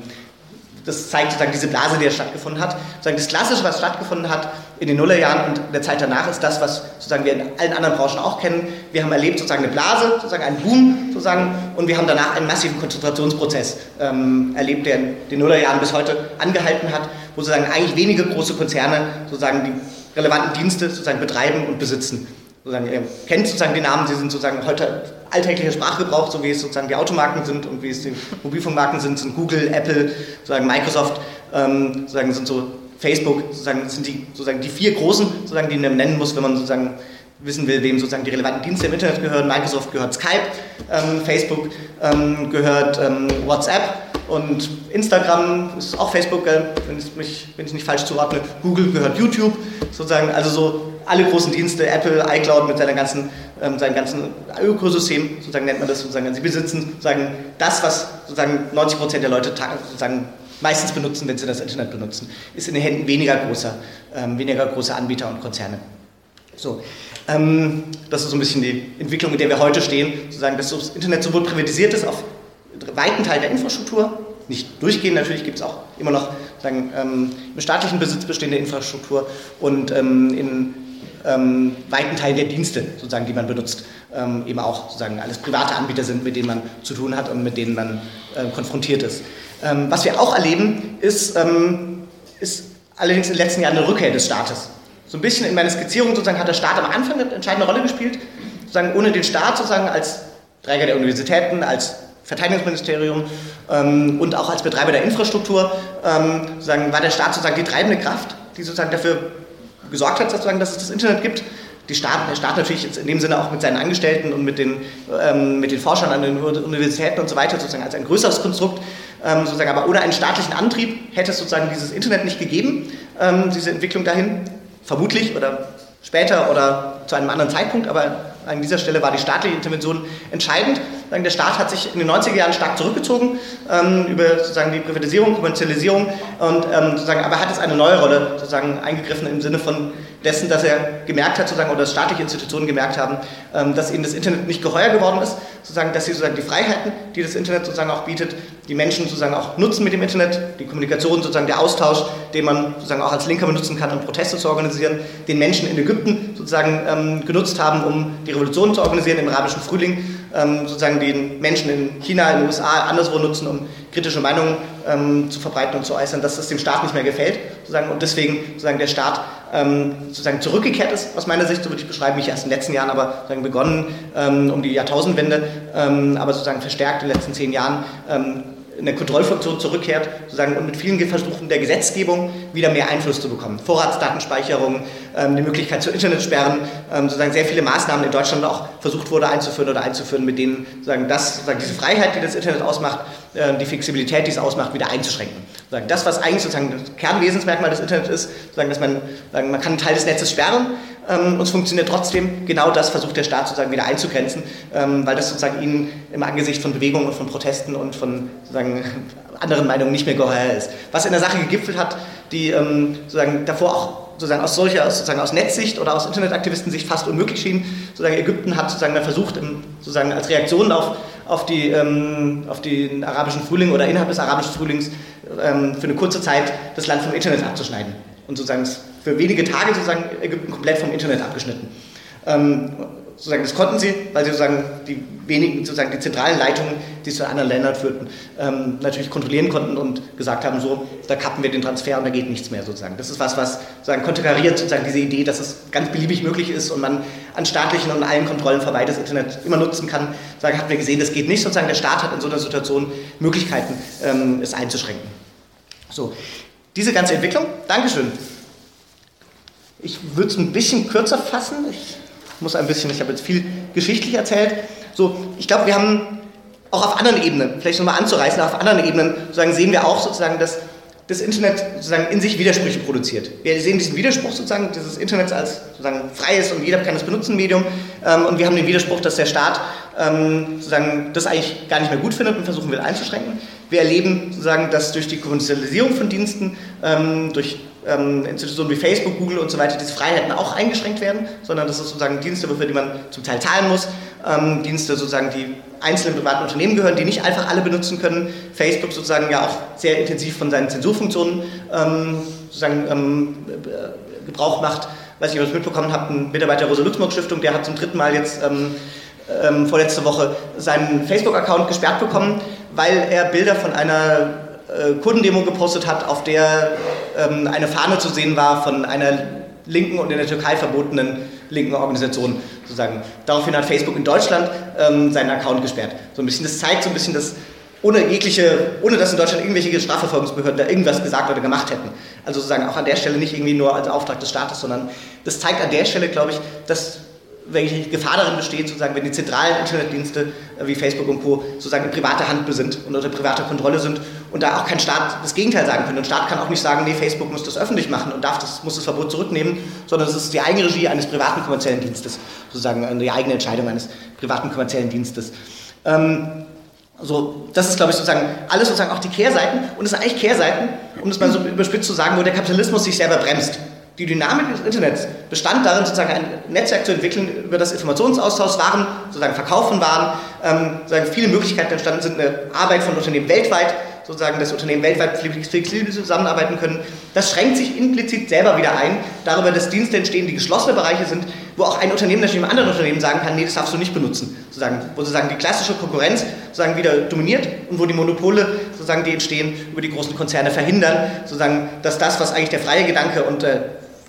das zeigt sozusagen diese Blase, die stattgefunden hat. Sozusagen das Klassische, was stattgefunden hat in den Nullerjahren und der Zeit danach, ist das, was sozusagen wir in allen anderen Branchen auch kennen. Wir haben erlebt sozusagen eine Blase, sozusagen einen Boom, sozusagen, und wir haben danach einen massiven Konzentrationsprozess ähm, erlebt, der in den Nullerjahren bis heute angehalten hat, wo sozusagen eigentlich wenige große Konzerne sozusagen die relevanten Dienste sozusagen betreiben und besitzen sozusagen, ihr kennt sozusagen die Namen, sie sind sozusagen heute alltäglicher Sprachgebrauch, so wie es sozusagen die Automarken sind und wie es die Mobilfunkmarken sind, sind Google, Apple, sozusagen Microsoft, ähm, sozusagen sind so Facebook, sozusagen sind die, sozusagen die vier großen, sozusagen, die man nennen muss, wenn man sozusagen wissen will, wem sozusagen die relevanten Dienste im Internet gehören. Microsoft gehört Skype, ähm, Facebook ähm, gehört ähm, WhatsApp und Instagram ist auch Facebook, wenn ich mich wenn ich nicht falsch zuordne. Google gehört YouTube, sozusagen, also so alle großen Dienste, Apple, iCloud mit seiner ganzen, ähm, seinem ganzen Ökosystem, sozusagen nennt man das sozusagen, sie besitzen sozusagen das, was sozusagen 90 Prozent der Leute sozusagen meistens benutzen, wenn sie das Internet benutzen, ist in den Händen weniger großer, ähm, weniger großer Anbieter und Konzerne. So, ähm, das ist so ein bisschen die Entwicklung, in der wir heute stehen, sozusagen, dass das Internet sowohl privatisiert ist auf weiten Teil der Infrastruktur, nicht durchgehend, natürlich gibt es auch immer noch sagen, ähm, im staatlichen Besitz bestehende Infrastruktur und ähm, in ähm, weiten Teil der Dienste, sozusagen, die man benutzt, ähm, eben auch sozusagen alles private Anbieter sind, mit denen man zu tun hat und mit denen man äh, konfrontiert ist. Ähm, was wir auch erleben, ist, ähm, ist allerdings in den letzten Jahren eine Rückkehr des Staates. So ein bisschen in meiner Skizzierung sozusagen hat der Staat am Anfang eine entscheidende Rolle gespielt, sozusagen ohne den Staat sozusagen als Träger der Universitäten, als Verteidigungsministerium ähm, und auch als Betreiber der Infrastruktur ähm, sozusagen war der Staat sozusagen die treibende Kraft, die sozusagen dafür gesorgt hat, sozusagen, dass es das Internet gibt. Die Staat, der Staat natürlich in dem Sinne auch mit seinen Angestellten und mit den, ähm, mit den Forschern an den Universitäten und so weiter sozusagen als ein größeres Konstrukt. Ähm, sozusagen, aber ohne einen staatlichen Antrieb hätte es sozusagen dieses Internet nicht gegeben, ähm, diese Entwicklung dahin. Vermutlich oder später oder zu einem anderen Zeitpunkt, aber an dieser Stelle war die staatliche Intervention entscheidend. Der Staat hat sich in den 90er Jahren stark zurückgezogen ähm, über sozusagen die Privatisierung, Kommerzialisierung, und, ähm, sozusagen, aber hat es eine neue Rolle sozusagen eingegriffen im Sinne von dessen, dass er gemerkt hat, sozusagen, oder dass staatliche Institutionen gemerkt haben, ähm, dass ihnen das Internet nicht geheuer geworden ist, sozusagen, dass sie sozusagen die Freiheiten, die das Internet sozusagen auch bietet, die Menschen sozusagen auch nutzen mit dem Internet, die Kommunikation, sozusagen der Austausch, den man sozusagen auch als Linker benutzen kann, um Proteste zu organisieren, den Menschen in Ägypten sozusagen ähm, genutzt haben, um die Revolution zu organisieren im arabischen Frühling, ähm, sozusagen den Menschen in China, in den USA, anderswo nutzen, um kritische Meinungen ähm, zu verbreiten und zu äußern, dass das dem Staat nicht mehr gefällt, sozusagen, und deswegen sozusagen der Staat ähm, sozusagen zurückgekehrt ist, aus meiner Sicht, so würde ich beschreiben, nicht erst in den letzten Jahren, aber sozusagen begonnen ähm, um die Jahrtausendwende, ähm, aber sozusagen verstärkt in den letzten zehn Jahren in der Kontrollfunktion zurückkehrt sozusagen, und mit vielen Versuchen der Gesetzgebung wieder mehr Einfluss zu bekommen. Vorratsdatenspeicherung, ähm, die Möglichkeit zu Internetsperren, ähm, sozusagen sehr viele Maßnahmen in Deutschland auch versucht wurde einzuführen oder einzuführen, mit denen sozusagen das, sozusagen diese Freiheit, die das Internet ausmacht, äh, die Flexibilität, die es ausmacht, wieder einzuschränken. Sozusagen das, was eigentlich sozusagen das Kernwesensmerkmal des Internets ist, sozusagen, dass man, sagen, man kann einen Teil des Netzes sperren ähm, und es funktioniert trotzdem. Genau das versucht der Staat sozusagen wieder einzugrenzen, ähm, weil das sozusagen ihnen im Angesicht von Bewegungen und von Protesten und von sozusagen anderen Meinungen nicht mehr geheuer ist. Was in der Sache gegipfelt hat, die ähm, sozusagen davor auch sozusagen aus solcher, sozusagen aus Netzsicht oder aus Internetaktivistensicht fast unmöglich schien. Sozusagen Ägypten hat sozusagen dann versucht, sozusagen als Reaktion auf, auf, die, ähm, auf den arabischen Frühling oder innerhalb des arabischen Frühlings ähm, für eine kurze Zeit das Land vom Internet abzuschneiden. Und sozusagen für wenige Tage sozusagen Ägypten komplett vom Internet abgeschnitten. Ähm, sozusagen, das konnten sie, weil sie sozusagen die wenigen, sozusagen die zentralen Leitungen, die zu anderen Ländern führten, ähm, natürlich kontrollieren konnten und gesagt haben, so, da kappen wir den Transfer und da geht nichts mehr sozusagen. Das ist was, was sozusagen konterkariert sozusagen diese Idee, dass es ganz beliebig möglich ist und man an staatlichen und allen Kontrollen vorbei das Internet immer nutzen kann. Sozusagen hatten wir gesehen, das geht nicht. Sozusagen der Staat hat in so einer Situation Möglichkeiten, ähm, es einzuschränken. So, diese ganze Entwicklung, Dankeschön. Ich würde es ein bisschen kürzer fassen. Ich muss ein bisschen, ich habe jetzt viel geschichtlich erzählt. So, ich glaube, wir haben auch auf anderen Ebenen, vielleicht nochmal anzureißen, auf anderen Ebenen sozusagen sehen wir auch sozusagen, dass das Internet sozusagen in sich Widersprüche produziert. Wir sehen diesen Widerspruch sozusagen dieses Internets als sozusagen freies und jeder kann es benutzen Medium ähm, und wir haben den Widerspruch, dass der Staat ähm, sozusagen das eigentlich gar nicht mehr gut findet und versuchen will einzuschränken. Wir erleben sozusagen, dass durch die Kommerzialisierung von Diensten, ähm, durch ähm, Institutionen wie Facebook, Google und so weiter diese Freiheiten auch eingeschränkt werden, sondern das ist sozusagen Dienste, für die man zum Teil zahlen muss, ähm, Dienste sozusagen, die einzelnen privaten Unternehmen gehören, die nicht einfach alle benutzen können. Facebook sozusagen ja auch sehr intensiv von seinen Zensurfunktionen ähm, sozusagen ähm, äh, Gebrauch macht. Weiß nicht, ob ihr das mitbekommen habt, ein Mitarbeiter der Rosa-Luxemburg-Stiftung, der hat zum dritten Mal jetzt ähm, ähm, vorletzte Woche seinen Facebook-Account gesperrt bekommen, weil er Bilder von einer äh, Kundendemo gepostet hat, auf der ähm, eine Fahne zu sehen war von einer linken und in der Türkei verbotenen linken Organisation sozusagen. Daraufhin hat Facebook in Deutschland ähm, seinen Account gesperrt. So ein bisschen, das zeigt so ein bisschen, dass ohne jegliche, ohne dass in Deutschland irgendwelche Strafverfolgungsbehörden da irgendwas gesagt oder gemacht hätten. Also sozusagen auch an der Stelle nicht irgendwie nur als Auftrag des Staates, sondern das zeigt an der Stelle, glaube ich, dass welche Gefahr darin besteht, sozusagen, wenn die zentralen Internetdienste äh, wie Facebook und Co. sozusagen in privater Hand sind und unter privater Kontrolle sind und da auch kein Staat das Gegenteil sagen kann. Und Staat kann auch nicht sagen, nee, Facebook muss das öffentlich machen und darf das, muss das Verbot zurücknehmen, sondern es ist die Eigenregie eines privaten kommerziellen Dienstes, sozusagen die eigene Entscheidung eines privaten kommerziellen Dienstes. Ähm, so, das ist, glaube ich, sozusagen alles sozusagen auch die Kehrseiten und es sind eigentlich Kehrseiten, um das mal so überspitzt zu sagen, wo der Kapitalismus sich selber bremst. Die Dynamik des Internets bestand darin, sozusagen ein Netzwerk zu entwickeln, über das Informationsaustausch Waren, sozusagen Verkauf von Waren, ähm, sozusagen viele Möglichkeiten entstanden sind, eine Arbeit von Unternehmen weltweit, sozusagen das Unternehmen weltweit flexibel zusammenarbeiten können. Das schränkt sich implizit selber wieder ein, darüber, dass Dienste entstehen, die geschlossene Bereiche sind, wo auch ein Unternehmen natürlich einem anderen Unternehmen sagen kann, nee, das darfst du nicht benutzen. Sozusagen, wo sozusagen die klassische Konkurrenz sozusagen wieder dominiert und wo die Monopole, sozusagen, die entstehen, über die großen Konzerne verhindern, sozusagen, dass das, was eigentlich der freie Gedanke und äh,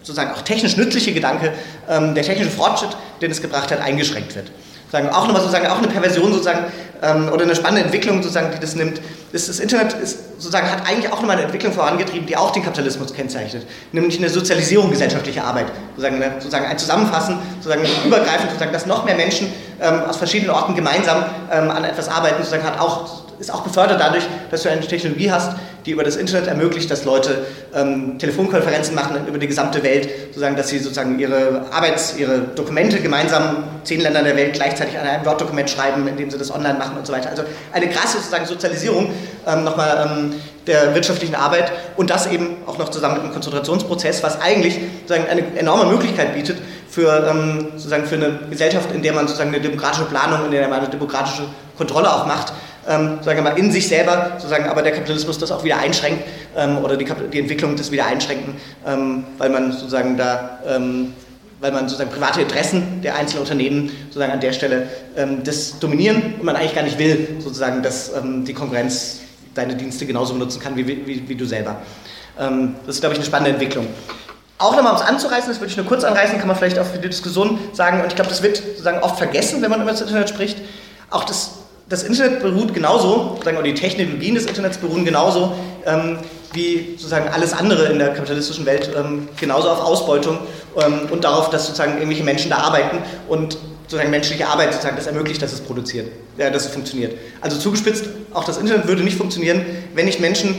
sozusagen auch technisch nützliche Gedanke, ähm, der technische Fortschritt, den es gebracht hat, eingeschränkt wird. Sagen, auch nochmal sozusagen auch eine Perversion sozusagen ähm, oder eine spannende Entwicklung sozusagen, die das nimmt. Das, das Internet ist, sozusagen hat eigentlich auch nochmal eine Entwicklung vorangetrieben, die auch den Kapitalismus kennzeichnet, nämlich eine Sozialisierung gesellschaftlicher Arbeit, sozusagen, eine, sozusagen ein Zusammenfassen, sozusagen übergreifend, sozusagen, dass noch mehr Menschen ähm, aus verschiedenen Orten gemeinsam ähm, an etwas arbeiten, sozusagen hat auch ist auch befördert dadurch, dass du eine Technologie hast, die über das Internet ermöglicht, dass Leute ähm, Telefonkonferenzen machen über die gesamte Welt, sozusagen, dass sie sozusagen ihre Arbeits-, ihre Dokumente gemeinsam zehn Ländern der Welt gleichzeitig an einem Word-Dokument schreiben, indem sie das online machen und so weiter. Also eine krasse sozusagen Sozialisierung ähm, nochmal ähm, der wirtschaftlichen Arbeit und das eben auch noch zusammen mit einem Konzentrationsprozess, was eigentlich sozusagen eine enorme Möglichkeit bietet für, ähm, sozusagen für eine Gesellschaft, in der man sozusagen eine demokratische Planung, in der man eine demokratische Kontrolle auch macht ähm, sagen wir mal, in sich selber, sozusagen, aber der Kapitalismus das auch wieder einschränkt ähm, oder die, die, Entwicklung das wieder einschränken, ähm, weil man sozusagen da, ähm, weil man sozusagen private Interessen der einzelnen Unternehmen sozusagen an der Stelle ähm, das dominieren und man eigentlich gar nicht will, sozusagen, dass ähm, die Konkurrenz deine Dienste genauso benutzen kann wie, wie, wie du selber. das ist, glaube ich, eine spannende Entwicklung. Auch nochmal, um es anzureißen, das würde ich nur kurz anreißen, kann man vielleicht auch für die Diskussion sagen, und ich glaube, das wird sozusagen oft vergessen, wenn man über das Internet spricht. Auch das das Internet beruht genauso, sagen wir, die Technologien des Internets beruhen genauso ähm, wie sozusagen alles andere in der kapitalistischen Welt ähm, genauso auf Ausbeutung ähm, und darauf, dass sozusagen irgendwelche Menschen da arbeiten und sozusagen menschliche Arbeit sozusagen das ermöglicht, dass es produziert, ja, dass es funktioniert. Also zugespitzt, auch das Internet würde nicht funktionieren, wenn nicht Menschen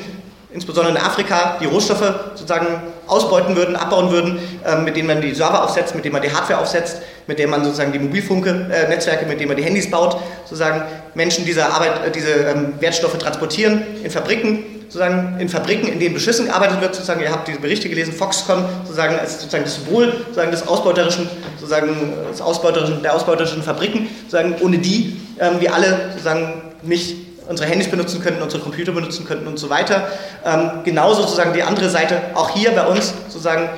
insbesondere in Afrika, die Rohstoffe sozusagen ausbeuten würden, abbauen würden, äh, mit denen man die Server aufsetzt, mit denen man die Hardware aufsetzt, mit denen man sozusagen die Mobilfunknetzwerke, äh, mit denen man die Handys baut, sozusagen Menschen diese, Arbeit, äh, diese ähm, Wertstoffe transportieren in Fabriken, sozusagen in Fabriken, in denen beschissen gearbeitet wird, sozusagen, ihr habt diese Berichte gelesen, Foxconn, sozusagen als sozusagen das Symbol sozusagen des ausbeuterischen, sozusagen des ausbeuterischen, der ausbeuterischen Fabriken, sozusagen ohne die ähm, wir alle sozusagen nicht unsere Handys benutzen könnten, unsere Computer benutzen könnten und so weiter. Ähm, genauso sozusagen die andere Seite, auch hier bei uns sozusagen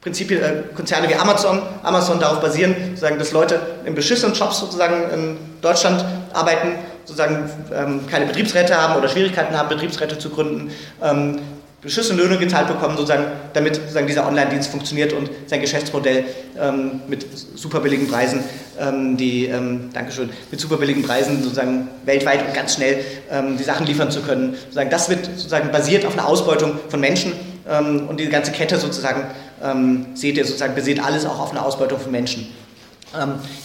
Prinzipien, äh, Konzerne wie Amazon, Amazon darauf basieren, sozusagen, dass Leute in beschissenen Jobs sozusagen in Deutschland arbeiten, sozusagen ähm, keine Betriebsräte haben oder Schwierigkeiten haben, Betriebsräte zu gründen, ähm, beschissene Löhne gezahlt bekommen, sozusagen, damit sozusagen dieser Online-Dienst funktioniert und sein Geschäftsmodell ähm, mit super billigen Preisen, ähm, die, ähm, Dankeschön, mit super billigen Preisen sozusagen weltweit und ganz schnell ähm, die Sachen liefern zu können. Sozusagen, das wird sozusagen basiert auf einer Ausbeutung von Menschen ähm, und die ganze Kette sozusagen, ähm, seht ihr sozusagen, basiert alles auch auf einer Ausbeutung von Menschen.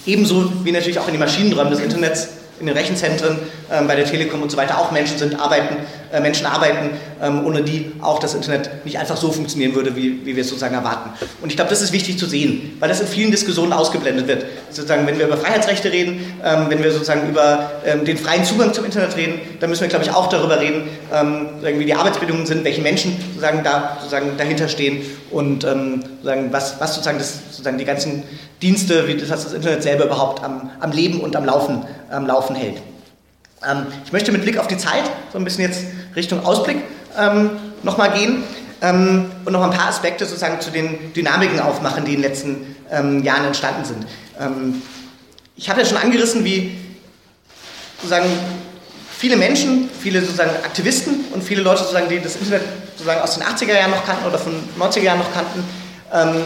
ebenso wie natürlich auch in den Maschinenräumen des Internets in den Rechenzentren, bei der Telekom und so weiter auch Menschen sind, arbeiten, äh, Menschen arbeiten, ähm, ohne die auch das Internet nicht einfach so funktionieren würde, wie, wie wir es sozusagen erwarten. Und ich glaube, das ist wichtig zu sehen, weil das in vielen Diskussionen ausgeblendet wird. Sozusagen, wenn wir über Freiheitsrechte reden, ähm, wenn wir sozusagen über ähm, den freien Zugang zum Internet reden, dann müssen wir, glaube ich, auch darüber reden, ähm, wie die Arbeitsbedingungen sind, welche Menschen sozusagen da sozusagen dahinter stehen und ähm, sozusagen was, was sozusagen, das, sozusagen die ganzen Dienste, wie das, das Internet selber überhaupt am, am Leben und am Laufen, am Laufen hält. Ähm, ich möchte mit Blick auf die Zeit so ein bisschen jetzt Richtung Ausblick ähm, nochmal gehen ähm, und noch ein paar Aspekte sozusagen zu den Dynamiken aufmachen, die in den letzten ähm, Jahren entstanden sind. Ähm, ich habe ja schon angerissen, wie sozusagen viele Menschen, viele sozusagen Aktivisten und viele Leute sozusagen, die das Internet sozusagen aus den 80er Jahren noch kannten oder von 90er Jahren noch kannten, ähm,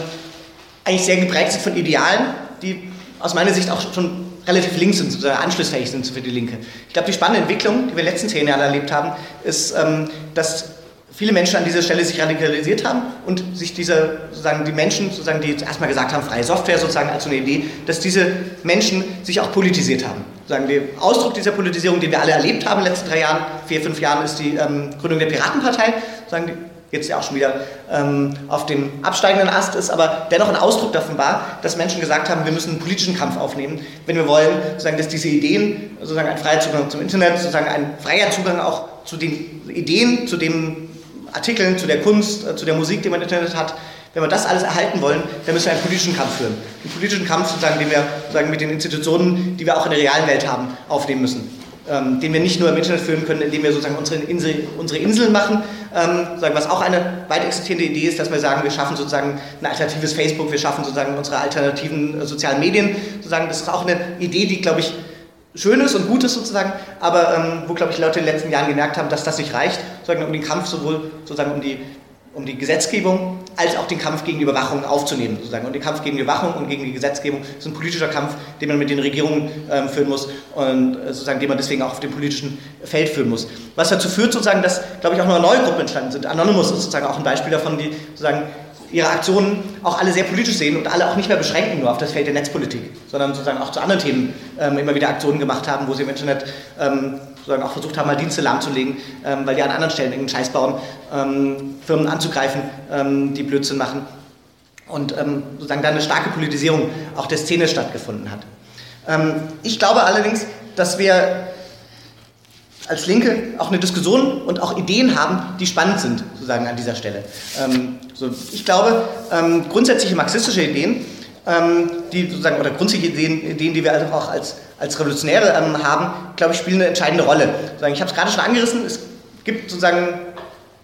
eigentlich sehr geprägt sind von Idealen, die aus meiner Sicht auch schon relativ links sind, sozusagen anschlussfähig sind für die Linke. Ich glaube, die spannende Entwicklung, die wir in den letzten zehn Jahren erlebt haben, ist, ähm, dass viele Menschen an dieser Stelle sich radikalisiert haben und sich diese, sozusagen die Menschen, sozusagen, die erstmal gesagt haben, freie Software sozusagen als so eine Idee, dass diese Menschen sich auch politisiert haben. Sozusagen der Ausdruck dieser Politisierung, den wir alle erlebt haben in den letzten drei Jahren, vier, fünf Jahren, ist die ähm, Gründung der Piratenpartei. Sozusagen jetzt ja auch schon wieder ähm, auf dem absteigenden Ast ist, aber dennoch ein Ausdruck davon war, dass Menschen gesagt haben, wir müssen einen politischen Kampf aufnehmen, wenn wir wollen, sozusagen, dass diese Ideen, sozusagen ein freier Zugang zum Internet, sozusagen ein freier Zugang auch zu den Ideen, zu den Artikeln, zu der Kunst, äh, zu der Musik, die man im Internet hat, wenn wir das alles erhalten wollen, dann müssen wir einen politischen Kampf führen. Einen politischen Kampf, sozusagen, den wir sozusagen mit den Institutionen, die wir auch in der realen Welt haben, aufnehmen müssen ähm, den wir nicht nur im Internet führen können, indem wir sozusagen unsere, Insel, unsere Inseln machen, ähm, sozusagen, was auch eine weit existierende Idee ist, dass wir sagen, wir schaffen sozusagen ein alternatives Facebook, wir schaffen sozusagen unsere alternativen äh, sozialen Medien, sozusagen, das ist auch eine Idee, die, glaube ich, schön ist und gut ist sozusagen, aber ähm, wo, glaube ich, Leute in den letzten Jahren gemerkt haben, dass das nicht reicht, sozusagen um den Kampf sowohl sozusagen um die um die Gesetzgebung als auch den Kampf gegen die Überwachung aufzunehmen. Sozusagen. Und der Kampf gegen die Überwachung und gegen die Gesetzgebung ist ein politischer Kampf, den man mit den Regierungen ähm, führen muss und äh, sozusagen, den man deswegen auch auf dem politischen Feld führen muss. Was dazu führt, sozusagen, dass, glaube ich, auch noch neue Gruppen entstanden sind. Anonymous ist sozusagen auch ein Beispiel davon, die sozusagen ihre Aktionen auch alle sehr politisch sehen und alle auch nicht mehr beschränken nur auf das Feld der Netzpolitik, sondern sozusagen auch zu anderen Themen ähm, immer wieder Aktionen gemacht haben, wo sie im Internet ähm, sozusagen auch versucht haben, mal Dienste lahmzulegen, ähm, weil die an anderen Stellen irgendeinen Scheiß bauen, ähm, Firmen anzugreifen, ähm, die Blödsinn machen. Und ähm, sozusagen da eine starke Politisierung auch der Szene stattgefunden hat. ich glaube allerdings, dass wir als Linke auch eine Diskussion und auch Ideen haben, die spannend sind, sozusagen an dieser Stelle. Ähm, so, ich glaube, ähm, grundsätzliche marxistische Ideen, ähm, die sozusagen, oder grundsätzliche Ideen, Ideen die wir also auch als, als Revolutionäre ähm, haben, glaube ich, spielen eine entscheidende Rolle. Ich habe es gerade schon angerissen, es gibt sozusagen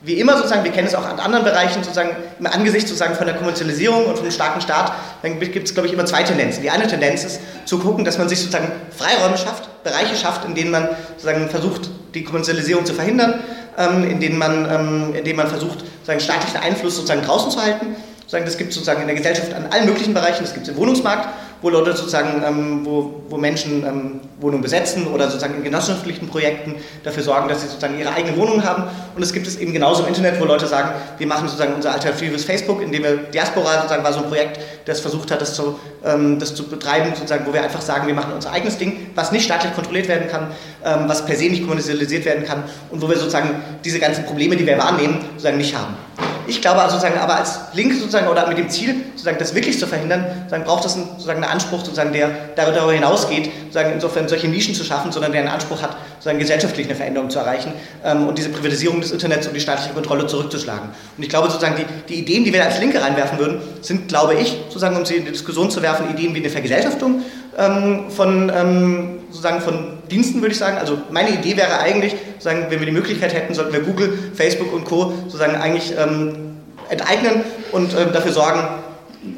wie immer sozusagen, wir kennen es auch an anderen Bereichen, sozusagen im Angesicht sozusagen von der Kommerzialisierung und vom starken Staat, dann gibt es, glaube ich, immer zwei Tendenzen. Die eine Tendenz ist zu gucken, dass man sich sozusagen Freiräume schafft, Bereiche schafft, in denen man sozusagen versucht, die Kommerzialisierung zu verhindern, ähm, in denen man, ähm, in denen man versucht, sozusagen staatlichen Einfluss sozusagen draußen zu halten. Das gibt es sozusagen in der Gesellschaft an allen möglichen Bereichen, das gibt es im Wohnungsmarkt wo Leute sozusagen, ähm, wo, wo Menschen ähm, Wohnungen besetzen oder sozusagen in genossenschaftlichen Projekten dafür sorgen, dass sie sozusagen ihre eigene Wohnung haben. Und es gibt es eben genauso im Internet, wo Leute sagen, wir machen sozusagen unser alternatives Facebook, in dem wir Diaspora sozusagen war so ein Projekt, das versucht hat, das zu, ähm, das zu betreiben, sozusagen, wo wir einfach sagen, wir machen unser eigenes Ding, was nicht staatlich kontrolliert werden kann, ähm, was per se nicht kommerzialisiert werden kann und wo wir sozusagen diese ganzen Probleme, die wir wahrnehmen, sozusagen nicht haben. Ich glaube also sozusagen, aber als Linke sozusagen oder mit dem Ziel, sozusagen das wirklich zu verhindern, sozusagen braucht es einen, sozusagen einen Anspruch, sozusagen, der darüber hinausgeht, sozusagen insofern solche Nischen zu schaffen, sondern der einen Anspruch hat, sozusagen gesellschaftlich eine Veränderung zu erreichen ähm, und diese Privatisierung des Internets und die staatliche Kontrolle zurückzuschlagen. Und ich glaube sozusagen, die, die Ideen, die wir als Linke reinwerfen würden, sind, glaube ich, sozusagen, um sie in die Diskussion zu werfen, Ideen wie eine Vergesellschaftung ähm, von ähm, sozusagen von Diensten, würde ich sagen. Also meine Idee wäre eigentlich, sozusagen, wenn wir die Möglichkeit hätten, sollten wir Google, Facebook und Co. sozusagen eigentlich ähm, enteignen und ähm, dafür sorgen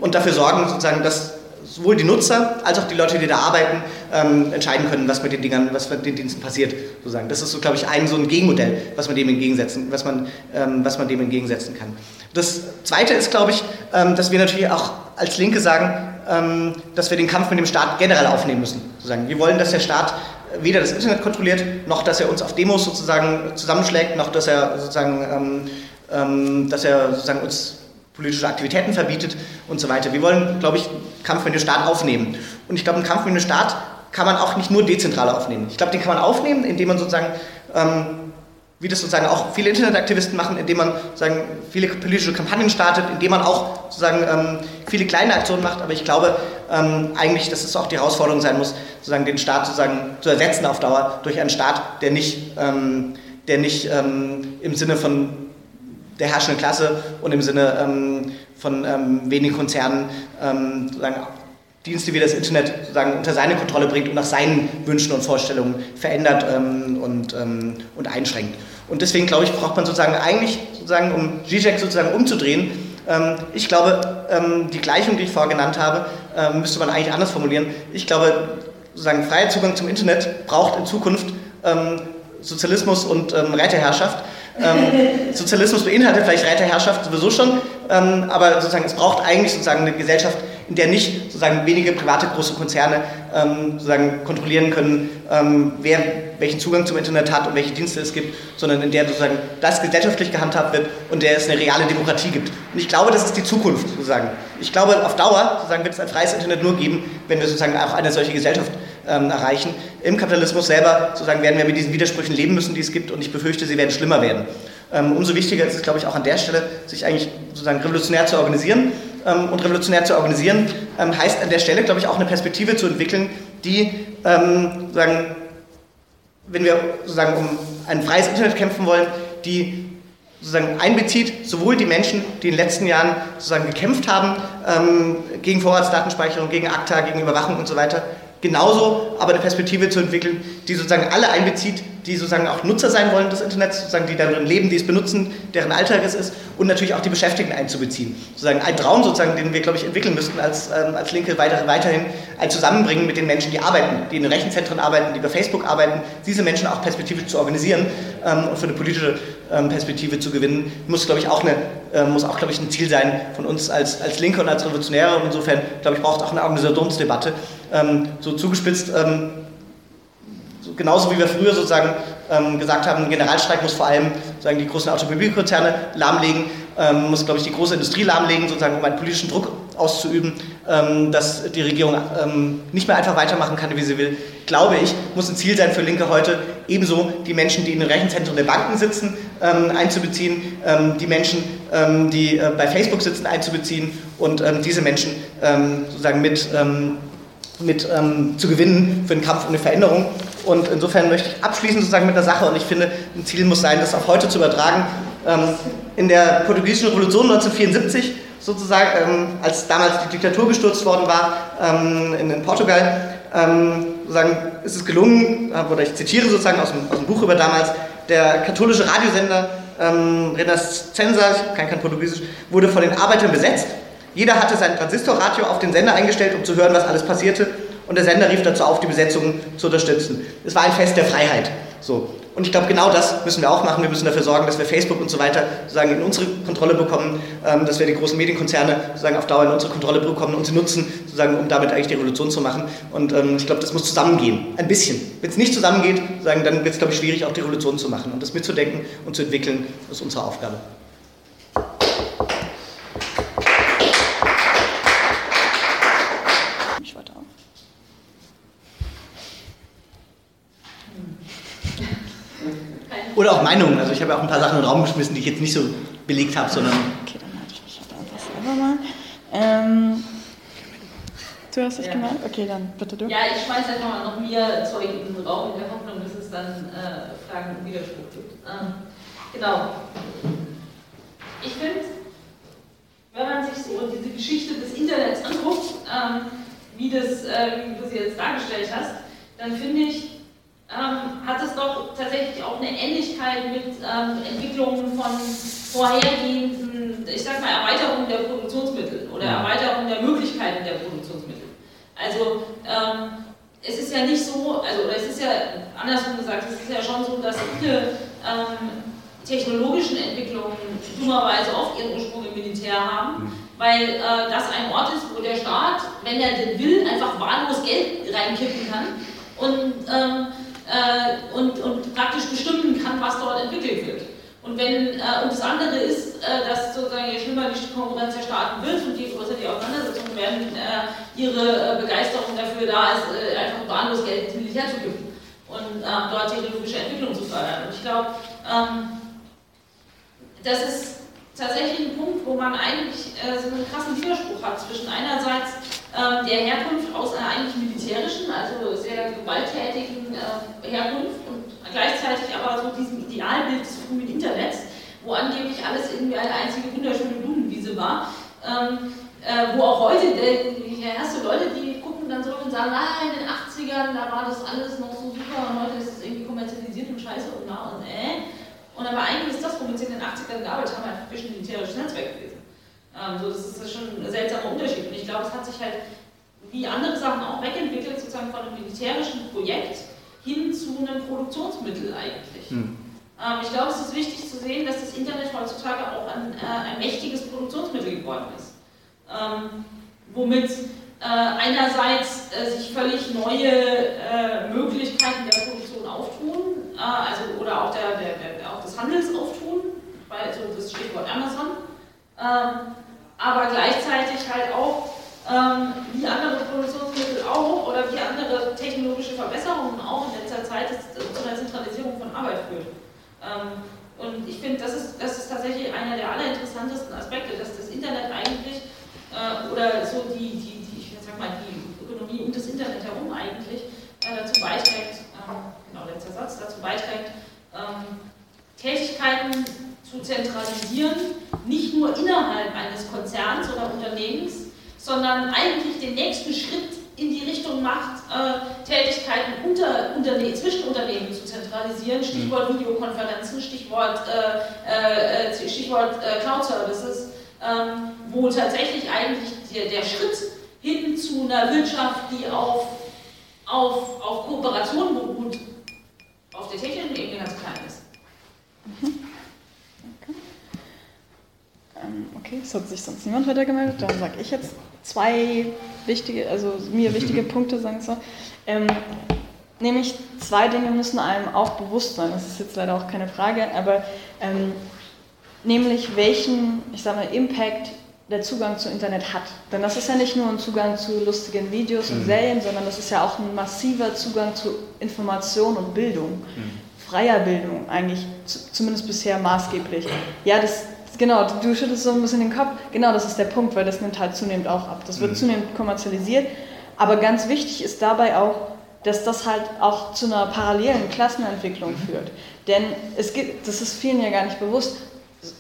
und dafür sorgen, sozusagen, dass sowohl die Nutzer als auch die Leute, die da arbeiten, ähm, entscheiden können, was mit den Dingern, was mit den Diensten passiert. Sozusagen. Das ist so, glaube ich, ein so ein Gegenmodell, was man dem entgegensetzen, was man, ähm, was man dem entgegensetzen kann. Das Zweite ist, glaube ich, ähm, dass wir natürlich auch als Linke sagen, dass wir den Kampf mit dem Staat generell aufnehmen müssen. Sozusagen. Wir wollen, dass der Staat weder das Internet kontrolliert, noch dass er uns auf Demos sozusagen zusammenschlägt, noch dass er sozusagen, ähm, ähm, dass er sozusagen uns politische Aktivitäten verbietet und so weiter. Wir wollen, glaube ich, Kampf mit dem Staat aufnehmen. Und ich glaube, einen Kampf mit dem Staat kann man auch nicht nur dezentral aufnehmen. Ich glaube, den kann man aufnehmen, indem man sozusagen, ähm, wie das sozusagen auch viele Internetaktivisten machen, indem man sozusagen viele politische Kampagnen startet, indem man auch sozusagen ähm, viele kleine Aktionen macht. Aber ich glaube ähm, eigentlich, dass es auch die Herausforderung sein muss, sozusagen den Staat sozusagen zu ersetzen auf Dauer durch einen Staat, der nicht, ähm, der nicht ähm, im Sinne von der herrschenden Klasse und im Sinne ähm, von ähm, wenigen Konzernen ähm, Dienste wie das Internet sozusagen unter seine Kontrolle bringt und nach seinen Wünschen und Vorstellungen verändert ähm, und, ähm, und einschränkt. Und deswegen glaube ich, braucht man sozusagen eigentlich, sozusagen, um Zizek sozusagen umzudrehen, ähm, ich glaube, die Gleichung, die ich vorher genannt habe, müsste man eigentlich anders formulieren. Ich glaube, sozusagen freier Zugang zum Internet braucht in Zukunft Sozialismus und Räteherrschaft. Ähm, Sozialismus beinhaltet vielleicht Räteherrschaft sowieso schon, ähm, aber sozusagen es braucht eigentlich sozusagen eine Gesellschaft, in der nicht sozusagen wenige private große Konzerne ähm, sozusagen kontrollieren können, ähm, wer welchen Zugang zum Internet hat und welche Dienste es gibt, sondern in der sozusagen das gesellschaftlich gehandhabt wird und der es eine reale Demokratie gibt. Und ich glaube, das ist die Zukunft sozusagen. Ich glaube, auf Dauer sozusagen wird es ein freies Internet nur geben, wenn wir sozusagen auch eine solche Gesellschaft ähm, erreichen. Im Kapitalismus selber sozusagen werden wir mit diesen Widersprüchen leben müssen, die es gibt und ich befürchte, sie werden schlimmer werden. Ähm, umso wichtiger ist es, glaube ich, auch an der Stelle, sich eigentlich sozusagen revolutionär zu organisieren. Ähm, und revolutionär zu organisieren ähm, heißt an der Stelle, glaube ich, auch eine Perspektive zu entwickeln, die sozusagen, wenn wir sozusagen um ein freies Internet kämpfen wollen, die sozusagen einbezieht, sowohl die Menschen, die in den letzten Jahren sozusagen gekämpft haben ähm, gegen Vorratsdatenspeicherung, gegen ACTA, gegen Überwachung und so weiter, genauso aber eine Perspektive zu entwickeln, die sozusagen alle einbezieht, die sozusagen auch Nutzer sein wollen des Internets, sozusagen die darin leben, die es benutzen, deren Alltag es ist und natürlich auch die Beschäftigten einzubeziehen. Sozusagen ein Traum, sozusagen, den wir, glaube ich, entwickeln müssten als, ähm, als Linke weiter, weiterhin, ein Zusammenbringen mit den Menschen, die arbeiten, die in den Rechenzentren arbeiten, die bei Facebook arbeiten, diese Menschen auch perspektivisch zu organisieren ähm, und für eine politische ähm, Perspektive zu gewinnen, muss, glaube ich, auch, eine, äh, muss auch, glaube ich, ein Ziel sein von uns als, als Linke und als Revolutionäre. Und insofern, glaube ich, braucht es auch eine Organisationsdebatte. Ähm, so zugespitzt, ähm, genauso wie wir früher sozusagen ähm, gesagt haben, ein Generalstreik muss vor allem sozusagen die großen Automobilkonzerne lahmlegen, ähm, muss, glaube ich, die große Industrie lahmlegen, sozusagen, um einen politischen Druck auszuüben, ähm, dass die Regierung ähm, nicht mehr einfach weitermachen kann, wie sie will, glaube ich, muss ein Ziel sein für Linke heute, ebenso die Menschen, die in den Rechenzentren der Banken sitzen, ähm, einzubeziehen, ähm, die Menschen, die äh, bei Facebook sitzen, einzubeziehen und diese Menschen sozusagen mit mit ähm, zu gewinnen für den Kampf um eine Veränderung. Und insofern möchte ich abschließen sozusagen mit der Sache und ich finde, ein Ziel muss sein, das auf heute zu übertragen. Ähm, in der portugiesischen Revolution 1974 sozusagen, ähm, als damals die Diktatur gestürzt worden war ähm, in, Portugal, sozusagen ist es gelungen, äh, oder ich zitiere sozusagen aus dem, aus dem Buch über damals, der katholische Radiosender ähm, Renascença, ich kann kein Portugiesisch, wurde von den Arbeitern besetzt jeder hatte sein Transistorradio auf den Sender eingestellt, um zu hören, was alles passierte. Und der Sender rief dazu auf, die Besetzung zu unterstützen. Es war ein Fest der Freiheit. So. Und ich glaube, genau das müssen wir auch machen. Wir müssen dafür sorgen, dass wir Facebook und so weiter sozusagen in unsere Kontrolle bekommen, ähm, dass wir die großen Medienkonzerne sozusagen auf Dauer in unsere Kontrolle bekommen und sie nutzen, sozusagen, um damit eigentlich die Revolution zu machen. Und ähm, ich glaube, das muss zusammengehen. Ein bisschen. Wenn es nicht zusammengeht, sagen, dann wird es, glaube ich, schwierig, auch die Revolution zu machen. Und das mitzudenken und zu entwickeln, ist unsere Aufgabe. Oder auch Meinungen. Also ich habe ja auch ein paar Sachen in den Raum geschmissen, die ich jetzt nicht so belegt habe, sondern. Okay, dann halte ich mich halt einfach selber mal. Ähm, du hast es ja. gemeint? Okay, dann bitte du. Ja, ich schmeiße einfach mal noch mehr Zeug in den Raum in der Hoffnung, dass es dann äh, Fragen und Widerspruch gibt. Ähm, genau. Ich finde, wenn man sich so diese Geschichte des Internets anguckt, ähm, wie, das, äh, wie du sie jetzt dargestellt hast, dann finde ich, ähm, hat es doch tatsächlich auch eine Ähnlichkeit mit ähm, Entwicklungen von vorhergehenden, ich sag mal, Erweiterungen der Produktionsmittel oder Erweiterung der Möglichkeiten der Produktionsmittel. Also ähm, es ist ja nicht so, also oder es ist ja andersrum gesagt, es ist ja schon so, dass viele ähm, technologischen Entwicklungen dummerweise oft ihren Ursprung im Militär haben, mhm. weil äh, das ein Ort ist, wo der Staat, wenn er denn will, einfach wahllos Geld reinkippen kann und, ähm, äh, und, und praktisch bestimmen kann, was dort entwickelt wird. Und, wenn, äh, und das andere ist, äh, dass sozusagen je schlimmer die Konkurrenz der Staaten wird und je größer die Auseinandersetzungen werden, äh, ihre äh, Begeisterung dafür da ist, äh, einfach bahnlos Geld ins Militär zu geben und dort technologische Entwicklung zu fördern. Und ich glaube, ähm, das ist tatsächlich ein Punkt, wo man eigentlich äh, so einen krassen Widerspruch hat zwischen einerseits ähm, der Herkunft aus einer eigentlich militärischen, also sehr gewalttätigen Herkunft und gleichzeitig aber so diesem Idealbild des frühen Internets, wo angeblich alles irgendwie eine einzige wunderschöne Blumenwiese war, ähm, äh, wo auch heute, der, ja, erste Leute, die gucken dann zurück und sagen, ah, in den 80ern, da war das alles noch so super und heute ist es irgendwie kommerzialisiert und scheiße und na und äh. Und aber eigentlich ist das, womit sie in den 80ern gearbeitet haben, ein militärisches Netzwerk gewesen. Ähm, so, das ist schon ein seltsamer Unterschied. Und ich glaube, es hat sich halt wie andere Sachen auch wegentwickelt, sozusagen von einem militärischen Projekt hin zu einem Produktionsmittel eigentlich. Hm. Ähm, ich glaube, es ist wichtig zu sehen, dass das Internet heutzutage auch ein, äh, ein mächtiges Produktionsmittel geworden ist. Ähm, womit äh, einerseits äh, sich völlig neue Möglichkeiten der Produktion auftun, also, oder auch, der, der, der, auch des Handels auftun, also das Stichwort Amazon, ähm, aber gleichzeitig halt auch ähm, wie andere Produktionsmittel auch oder wie andere technologische Verbesserungen auch in letzter Zeit zu einer Zentralisierung von Arbeit führt. Ähm, und ich finde, das ist, das ist tatsächlich einer der allerinteressantesten Aspekte, dass das Internet eigentlich äh, oder so die, die, die, ich sag mal, die Ökonomie um das Internet herum eigentlich äh, dazu beiträgt, ähm, genau letzter Satz, dazu beiträgt, ähm, Tätigkeiten zu zentralisieren, nicht nur innerhalb eines Konzerns oder Unternehmens, sondern eigentlich den nächsten Schritt in die Richtung macht, äh, Tätigkeiten unter, Unterne zwischen Unternehmen zu zentralisieren, Stichwort mhm. Videokonferenzen, Stichwort, äh, äh, Stichwort äh, Cloud Services, ähm, wo tatsächlich eigentlich der, der, Schritt hin zu einer Wirtschaft, die auf, auf, auf Kooperation beruht, auf der technischen Ebene ganz klein ist. Mhm. Ähm, okay, es hat sich sonst niemand weiter gemeldet, dann sage ich jetzt zwei wichtige, also mir wichtige Punkte, sagen so. Ähm, nämlich zwei Dinge müssen einem auch bewusst sein, das ist jetzt leider auch keine Frage, aber ähm, nämlich welchen, ich sage mal, Impact der Zugang zu Internet hat. Denn das ist ja nicht nur ein Zugang zu lustigen Videos und mhm. Serien, sondern das ist ja auch ein massiver Zugang zu Information und Bildung. Mhm. Freier Bildung eigentlich, zumindest bisher maßgeblich. Ja, das Genau, du schüttelst so ein bisschen den Kopf. Genau, das ist der Punkt, weil das nimmt halt zunehmend auch ab. Das wird mhm. zunehmend kommerzialisiert. Aber ganz wichtig ist dabei auch, dass das halt auch zu einer parallelen Klassenentwicklung mhm. führt. Denn es gibt, das ist vielen ja gar nicht bewusst,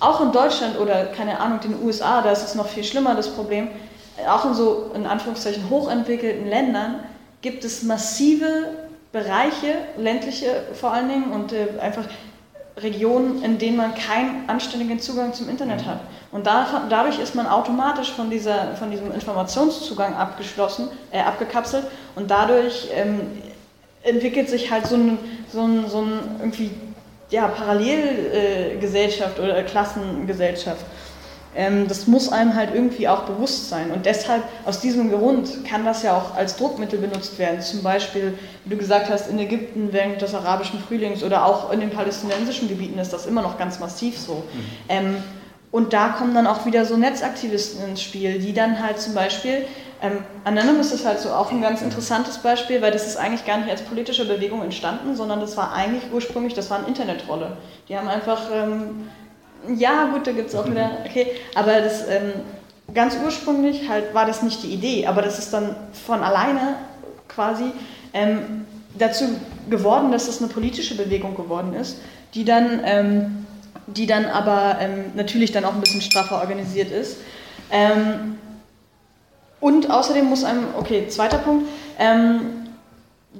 auch in Deutschland oder keine Ahnung, den USA, da ist es noch viel schlimmer, das Problem, auch in so in Anführungszeichen hochentwickelten Ländern gibt es massive Bereiche, ländliche vor allen Dingen und äh, einfach Regionen, in denen man keinen anständigen Zugang zum Internet mhm. hat. Und da, dadurch ist man automatisch von, dieser, von diesem Informationszugang abgeschlossen, äh, abgekapselt und dadurch ähm, entwickelt sich halt so ein, so ein, so ein irgendwie ja, Parallelgesellschaft äh, oder Klassengesellschaft. Ähm, das muss einem halt irgendwie auch bewusst sein. Und deshalb, aus diesem Grund, kann das ja auch als Druckmittel benutzt werden. Zum Beispiel, wie du gesagt hast, in Ägypten während des arabischen Frühlings oder auch in den palästinensischen Gebieten ist das immer noch ganz massiv so. Mhm. Ähm, und da kommen dann auch wieder so Netzaktivisten ins Spiel, die dann halt zum Beispiel, ähm, Anonymous ist halt so auch ein ganz interessantes Beispiel, weil das ist eigentlich gar nicht als politische Bewegung entstanden, sondern das war eigentlich ursprünglich, das war eine Internetrolle. Die haben einfach ähm, ja, gut, da gibt es auch wieder, okay, aber das ähm, ganz ursprünglich halt war das nicht die Idee, aber das ist dann von alleine quasi ähm, dazu geworden, dass es eine politische Bewegung geworden ist, die dann, ähm, die dann aber ähm, natürlich dann auch ein bisschen straffer organisiert ist. Ähm, und außerdem muss einem, okay, zweiter Punkt, ähm,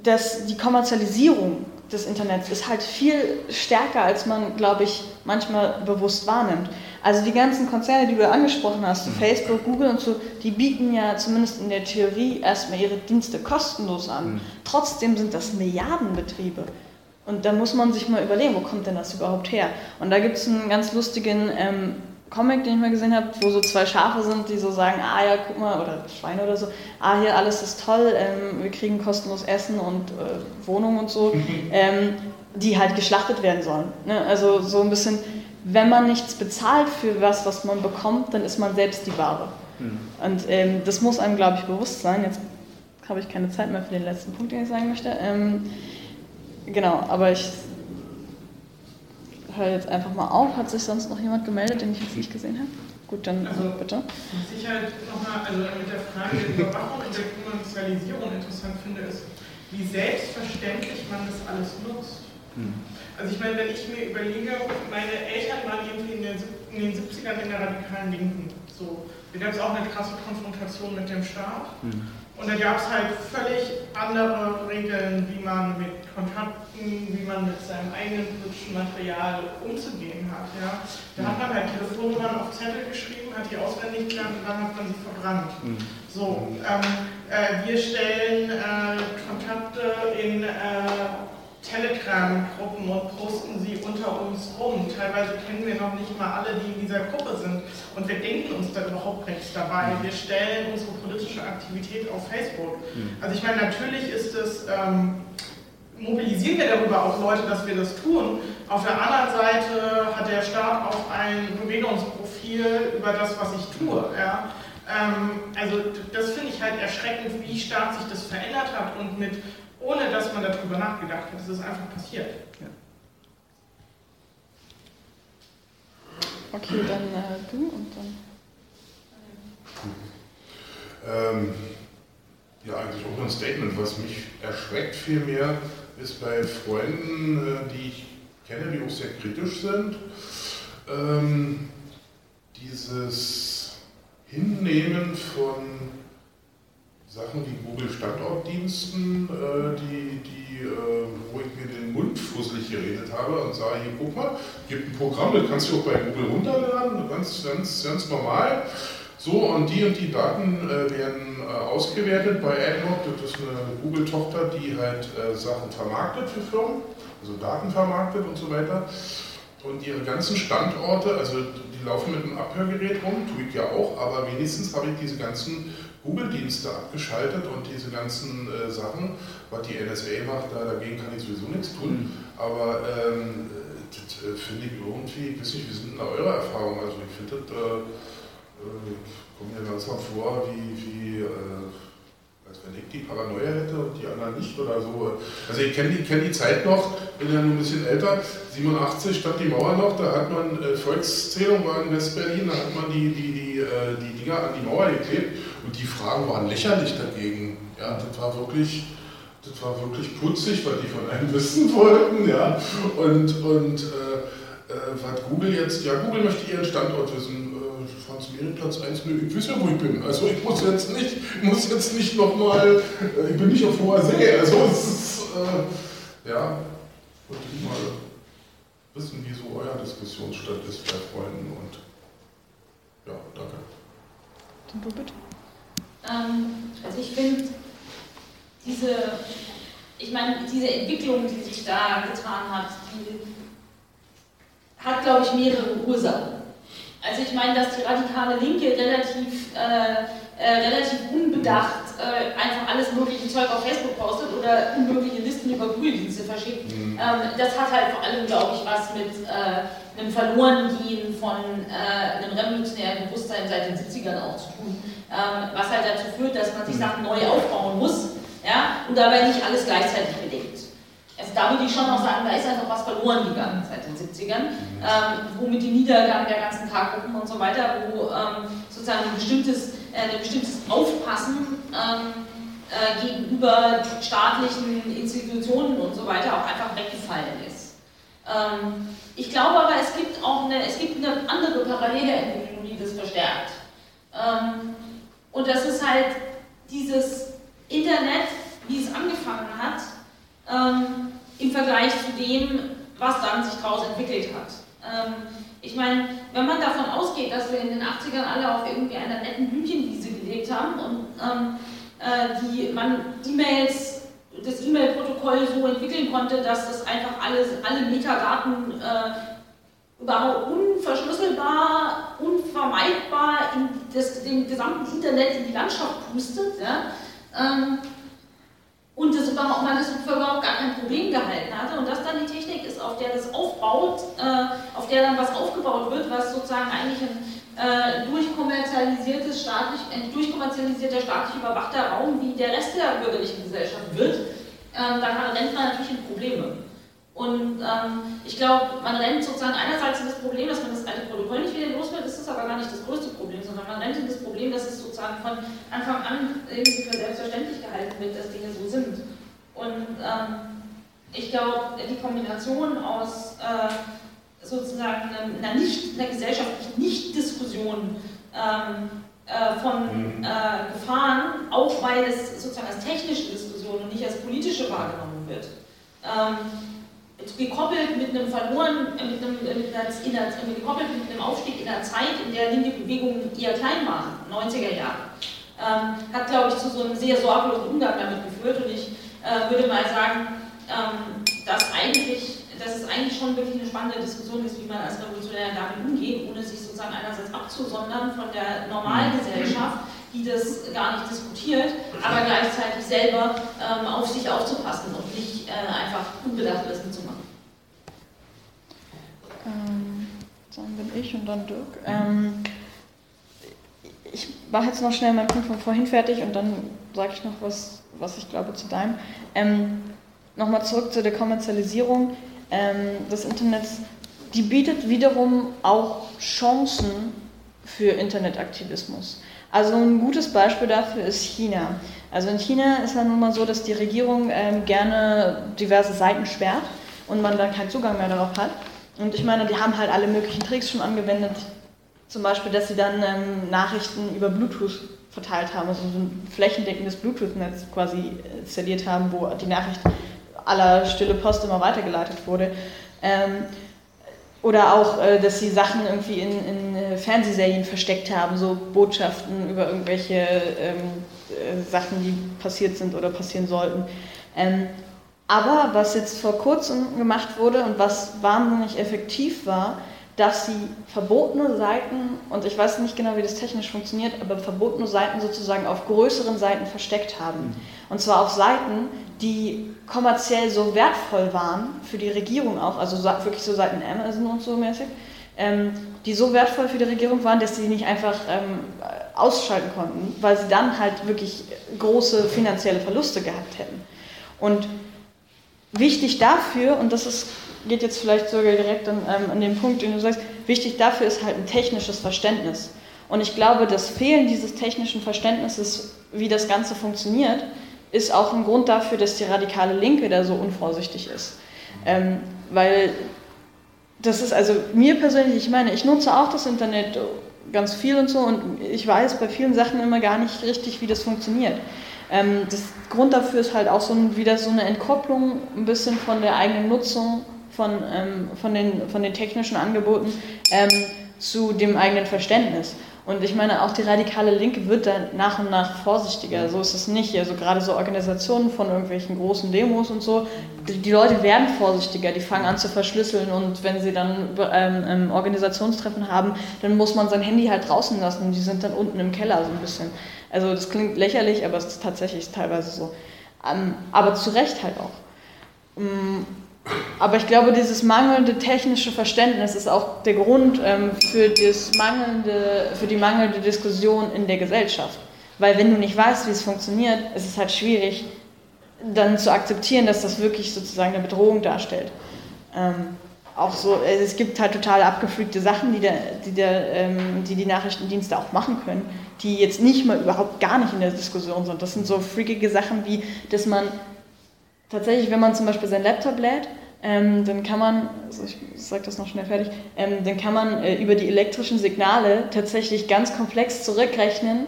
das, die Kommerzialisierung des Internets ist halt viel stärker, als man, glaube ich, manchmal bewusst wahrnimmt. Also die ganzen Konzerne, die du angesprochen hast, mhm. Facebook, Google und so, die bieten ja zumindest in der Theorie erstmal ihre Dienste kostenlos an. Mhm. Trotzdem sind das Milliardenbetriebe. Und da muss man sich mal überlegen, wo kommt denn das überhaupt her? Und da gibt es einen ganz lustigen ähm, Comic, den ich mal gesehen habe, wo so zwei Schafe sind, die so sagen, ah ja, guck mal, oder Schweine oder so, ah hier alles ist toll, ähm, wir kriegen kostenlos Essen und äh, Wohnung und so, ähm, die halt geschlachtet werden sollen. Ne? Also so ein bisschen, wenn man nichts bezahlt für was, was man bekommt, dann ist man selbst die Ware. Mhm. Und ähm, das muss einem, glaube ich, bewusst sein. Jetzt habe ich keine Zeit mehr für den letzten Punkt, den ich sagen möchte. Ähm, Genau, aber ich höre jetzt einfach mal auf. Hat sich sonst noch jemand gemeldet, den ich jetzt nicht gesehen habe? Gut, dann also, bitte. Was ich halt nochmal also mit der Frage der Überwachung und der Kommerzialisierung interessant finde, ist, wie selbstverständlich man das alles nutzt. Hm. Also ich meine, wenn ich mir überlege, meine Eltern waren irgendwie in den, in den 70ern in der radikalen Linken. So, da gab es auch eine krasse Konfrontation mit dem Staat. Hm. Und da gab es halt völlig andere Regeln, wie man mit Kontakten, wie man mit seinem eigenen politischen Material umzugehen hat. Ja? Da hat man halt Telefonnummern auf Zettel geschrieben, hat die auswendig gelernt und dann hat man sie verbrannt. Mhm. So, ähm, äh, wir stellen äh, Kontakte in äh, Telegram-Gruppen und posten sie unter uns rum. Teilweise kennen wir noch nicht mal alle, die in dieser Gruppe sind. Und wir denken uns da überhaupt nichts dabei. Wir stellen unsere politische Aktivität auf Facebook. Hm. Also ich meine, natürlich ist es, ähm, mobilisieren wir darüber auch Leute, dass wir das tun. Auf der anderen Seite hat der Staat auch ein Bewegungsprofil über das, was ich tue. Ja? Ähm, also das finde ich halt erschreckend, wie stark sich das verändert hat und mit ohne dass man darüber nachgedacht hat. Es ist einfach passiert. Ja. Okay, dann äh, du und dann. Ähm, ja, eigentlich auch ein Statement. Was mich erschreckt vielmehr, ist bei Freunden, äh, die ich kenne, die auch sehr kritisch sind, ähm, dieses Hinnehmen von Sachen wie Google Standortdiensten, äh, die, die, äh, wo ich mir den Mund fusselig geredet habe und sage, hier guck mal, gibt ein Programm, das kannst du auch bei Google runterladen, ganz, ganz, ganz normal. So, und die und die Daten äh, werden ausgewertet bei AdNoc, das ist eine Google-Tochter, die halt Sachen vermarktet für Firmen, also Daten vermarktet und so weiter. Und ihre ganzen Standorte, also die laufen mit einem Abhörgerät rum, tue ich ja auch, aber wenigstens habe ich diese ganzen Google-Dienste abgeschaltet und diese ganzen äh, Sachen, was die NSA macht, da, dagegen kann ich sowieso nichts tun. Mhm. Aber ähm, das äh, finde ich irgendwie, ich weiß nicht, wie sind denn da eure Erfahrungen? Also ich finde das, äh, äh, kommt mir langsam vor, wie, wie äh, als wenn ich die Paranoia hätte und die anderen nicht oder so. Also ich kenne die, kenn die Zeit noch, bin ja nur ein bisschen älter, 87 stand die Mauer noch, da hat man, äh, Volkszählung war in West-Berlin, da hat man die, die, die, äh, die Dinger an die Mauer geklebt und die Fragen waren lächerlich dagegen. Ja, das war wirklich, das war wirklich putzig, was die von einem wissen wollten. Ja. Und, und äh, äh, was Google jetzt, ja, Google möchte ihren Standort wissen. Äh, Franz Platz 1, nö, ich weiß ja, wo ich bin. Also ich muss jetzt nicht, muss jetzt nicht nochmal, äh, ich bin nicht auf hoher See. Also es ist, äh, ja, wollte ich mal wissen, wie so euer Diskussionsstand ist bei Freunden und ja, danke. Dann bitte. Ähm, also ich finde diese, ich meine, diese Entwicklung, die sich da getan hat, die hat, glaube ich, mehrere Ursachen. Also ich meine, dass die radikale Linke relativ, äh, äh, relativ unbedacht äh, einfach alles mögliche Zeug auf Facebook postet oder unmögliche Listen über Google-Dienste verschickt, mhm. ähm, das hat halt vor allem, glaube ich, was mit äh, einem Verlorengehen von äh, einem revolutionären Bewusstsein seit den 70ern auch zu tun ähm, was halt dazu führt, dass man sich mhm. Sachen neu aufbauen muss ja, und dabei nicht alles gleichzeitig bedenkt. Also da würde ich schon noch sagen, da ist einfach was verloren gegangen seit den 70ern, mhm. ähm, wo mit dem Niedergang der ganzen Taggruppen und so weiter, wo ähm, sozusagen ein bestimmtes, äh, ein bestimmtes Aufpassen ähm, äh, gegenüber staatlichen Institutionen und so weiter auch einfach weggefallen ist. Ähm, ich glaube aber, es gibt auch eine, es gibt eine andere parallele Entwicklung, die das verstärkt. Ähm, und das ist halt dieses Internet, wie es angefangen hat, ähm, im Vergleich zu dem, was dann sich daraus entwickelt hat. Ähm, ich meine, wenn man davon ausgeht, dass wir in den 80ern alle auf irgendwie einer netten Blümchenwiese gelebt haben und ähm, äh, die man E-Mails, das E-Mail-Protokoll so entwickeln konnte, dass das einfach alles, alle Metadaten äh, überhaupt unverschlüsselbar, unvermeidbar in das, den gesamten Internet in die Landschaft pustet. Ja? Ähm, und das überhaupt, man das überhaupt gar kein Problem gehalten hatte und das dann die Technik ist, auf der das aufbaut, äh, auf der dann was aufgebaut wird, was sozusagen eigentlich ein äh, durchkommerzialisiertes staatlich, ein durchkommerzialisierter staatlich überwachter Raum wie der Rest der bürgerlichen Gesellschaft wird, äh, dann rennt man natürlich in Probleme. Und ähm, ich glaube, man rennt sozusagen einerseits in das Problem, dass man das alte Protokoll nicht wieder los wird, das ist aber gar nicht das größte Problem, sondern man rennt in das Problem, dass es sozusagen von Anfang an irgendwie für selbstverständlich gehalten wird, dass Dinge so sind. Und ähm, ich glaube, die Kombination aus äh, sozusagen einer, nicht, einer gesellschaftlichen Nicht-Diskussion ähm, äh, von mhm. äh, Gefahren, auch weil es sozusagen als technische Diskussion und nicht als politische wahrgenommen wird. Ähm, gekoppelt mit einem verloren, äh, mit einem, äh, mit einer, einer, gekoppelt mit einem Aufstieg in einer Zeit, in der linke Bewegungen eher klein waren, 90er Jahre, ähm, hat, glaube ich, zu so einem sehr sorglosen Umgang damit geführt. Und ich äh, würde mal sagen, ähm, dass, eigentlich, dass es eigentlich schon wirklich eine spannende Diskussion ist, wie man als Revolutionär damit umgeht, ohne sich sozusagen einerseits abzusondern von der Normalgesellschaft, die das gar nicht diskutiert, aber gleichzeitig selber ähm, auf sich aufzupassen und nicht äh, einfach unbedacht Wissen zu machen. Ähm, dann bin ich und dann Dirk. Ähm, ich mache jetzt noch schnell meinen Punkt von vorhin fertig und dann sage ich noch was, was ich glaube zu deinem. Ähm, Nochmal zurück zu der Kommerzialisierung ähm, des Internets. Die bietet wiederum auch Chancen für Internetaktivismus. Also ein gutes Beispiel dafür ist China. Also in China ist ja nun mal so, dass die Regierung ähm, gerne diverse Seiten sperrt und man dann keinen Zugang mehr darauf hat. Und ich meine, die haben halt alle möglichen Tricks schon angewendet. Zum Beispiel, dass sie dann ähm, Nachrichten über Bluetooth verteilt haben, also so ein flächendeckendes Bluetooth-Netz quasi installiert haben, wo die Nachricht aller stille Post immer weitergeleitet wurde. Ähm, oder auch, äh, dass sie Sachen irgendwie in, in äh, Fernsehserien versteckt haben, so Botschaften über irgendwelche ähm, äh, Sachen, die passiert sind oder passieren sollten. Ähm, aber was jetzt vor kurzem gemacht wurde und was wahnsinnig effektiv war, dass sie verbotene Seiten, und ich weiß nicht genau, wie das technisch funktioniert, aber verbotene Seiten sozusagen auf größeren Seiten versteckt haben. Mhm. Und zwar auf Seiten, die kommerziell so wertvoll waren, für die Regierung auch, also wirklich so Seiten Amazon und so mäßig, ähm, die so wertvoll für die Regierung waren, dass sie nicht einfach ähm, ausschalten konnten, weil sie dann halt wirklich große finanzielle Verluste gehabt hätten. Und wichtig dafür, und das ist, geht jetzt vielleicht sogar direkt an, ähm, an den Punkt, den du sagst, wichtig dafür ist halt ein technisches Verständnis. Und ich glaube, das Fehlen dieses technischen Verständnisses, wie das Ganze funktioniert, ist auch ein Grund dafür, dass die radikale Linke da so unvorsichtig ist. Ähm, weil das ist also mir persönlich, ich meine, ich nutze auch das Internet ganz viel und so und ich weiß bei vielen Sachen immer gar nicht richtig, wie das funktioniert. Ähm, das Grund dafür ist halt auch so ein, wieder so eine Entkopplung ein bisschen von der eigenen Nutzung von, ähm, von, den, von den technischen Angeboten ähm, zu dem eigenen Verständnis. Und ich meine, auch die radikale Linke wird dann nach und nach vorsichtiger. So ist es nicht. Also gerade so Organisationen von irgendwelchen großen Demos und so, die, die Leute werden vorsichtiger, die fangen an zu verschlüsseln und wenn sie dann ähm, ähm, Organisationstreffen haben, dann muss man sein Handy halt draußen lassen und die sind dann unten im Keller so ein bisschen. Also das klingt lächerlich, aber es ist tatsächlich teilweise so. Ähm, aber zu Recht halt auch. Aber ich glaube, dieses mangelnde technische Verständnis ist auch der Grund ähm, für, das mangelnde, für die mangelnde Diskussion in der Gesellschaft. Weil wenn du nicht weißt, wie es funktioniert, ist es halt schwierig, dann zu akzeptieren, dass das wirklich sozusagen eine Bedrohung darstellt. Ähm, auch so, also es gibt halt total abgeflügte Sachen, die, der, die, der, ähm, die die Nachrichtendienste auch machen können, die jetzt nicht mal überhaupt gar nicht in der Diskussion sind. Das sind so freakige Sachen wie, dass man tatsächlich, wenn man zum Beispiel sein Laptop lädt, ähm, dann kann man, also ich sage das noch schnell fertig, ähm, dann kann man äh, über die elektrischen Signale tatsächlich ganz komplex zurückrechnen,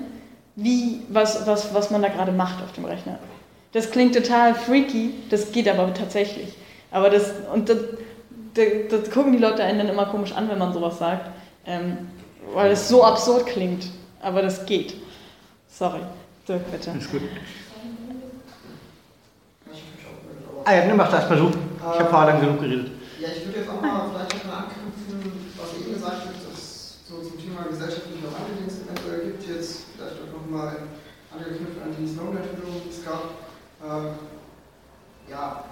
wie, was, was, was man da gerade macht auf dem Rechner. Das klingt total freaky, das geht aber tatsächlich. Aber das, und das, das, das gucken die Leute einen dann immer komisch an, wenn man sowas sagt, ähm, weil es so absurd klingt. Aber das geht. Sorry, Dirk, bitte. Ist gut. Ah ja, nimm mach das mal du. Ich habe vorher lang genug geredet. Ja, ich würde jetzt auch mal vielleicht mal anknüpfen, was eben gesagt wird, dass so zum Thema gesellschaftlicher Wandel, den es eventuell gibt, jetzt vielleicht auch nochmal angeknüpft an die Snowden-Entwicklung, die es gab. Ähm, ja,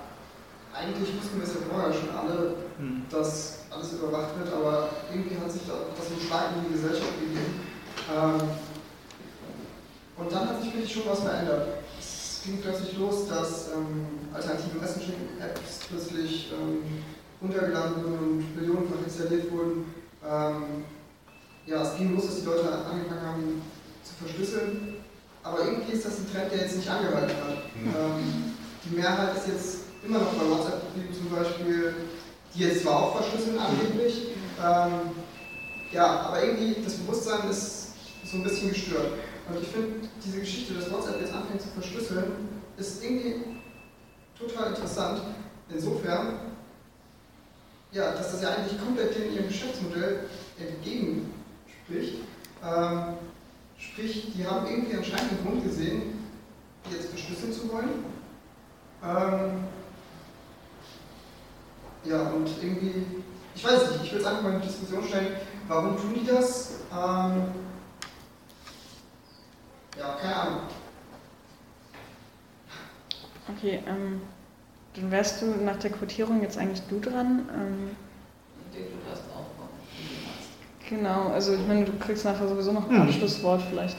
eigentlich wussten wir es ja vorher schon alle, Hm. dass alles überwacht wird, aber irgendwie hat sich da das so stark in die Gesellschaft gegeben. Ähm, und dann hat sich wirklich schon was verändert. Es ging plötzlich los, dass ähm, alternative Messaging-Apps plötzlich ähm, runtergeladen wurden und millionenfach installiert wurden. Ähm, ja, es ging los, dass die Leute angefangen haben zu verschlüsseln. Aber irgendwie ist das ein Trend, der jetzt nicht angehalten hat. Ähm, die Mehrheit ist jetzt immer noch bei WhatsApp geblieben zum Beispiel, die jetzt zwar auch verschlüsseln angeblich, ähm, ja, aber irgendwie das Bewusstsein ist so ein bisschen gestört. Und ich finde diese Geschichte, dass WhatsApp jetzt anfängt zu verschlüsseln, ist irgendwie total interessant. Insofern, ja, dass das ja eigentlich komplett dem ihrem Geschäftsmodell entgegenspricht. Ähm, sprich, die haben irgendwie anscheinend einen Grund gesehen, jetzt verschlüsseln zu wollen. Ähm, ja, und irgendwie, ich weiß nicht, ich will es einfach mal in die Diskussion stellen, warum tun die das? Ähm, ja, keine Ahnung. Okay, ähm, dann wärst du nach der Quotierung jetzt eigentlich du dran. Ähm, Ich denke, du darfst auch noch. genau, also ich meine, du kriegst nachher sowieso noch ein Mhm. Abschlusswort vielleicht.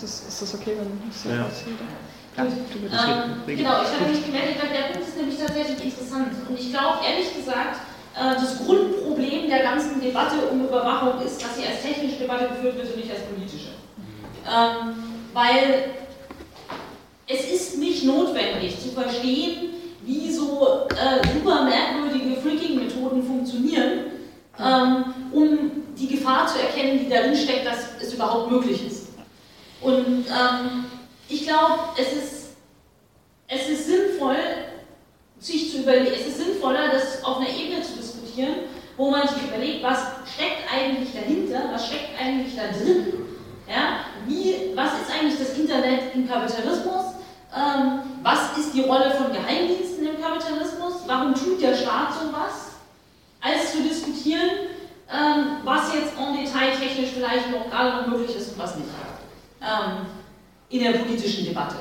Das, ist das okay, wenn ich so Ja. erzähle? Ja. Ähm, genau, ich habe mich gemeldet, weil der Punkt ist nämlich tatsächlich interessant. Und ich glaube, ehrlich gesagt, äh, das Grundproblem der ganzen Debatte um Überwachung ist, dass sie als technische Debatte geführt wird und nicht als politische. Ähm, weil es ist nicht notwendig zu verstehen, wie so äh, super merkwürdige Freaking-Methoden funktionieren, ähm, um die Gefahr zu erkennen, die darin steckt, dass es überhaupt möglich ist. Und ähm, ich glaube, es ist, es ist sinnvoll, sich zu überlegen, es ist sinnvoller, das auf einer Ebene zu diskutieren, wo man sich überlegt, was steckt eigentlich dahinter, was steckt eigentlich da drin, ja? Wie, was ist eigentlich das Internet im Kapitalismus, ähm, was ist die Rolle von Geheimdiensten im Kapitalismus, warum tut der Staat sowas, als zu diskutieren, ähm, was jetzt en Detail technisch vielleicht noch gerade noch möglich ist und was nicht ähm, in der politischen Debatte.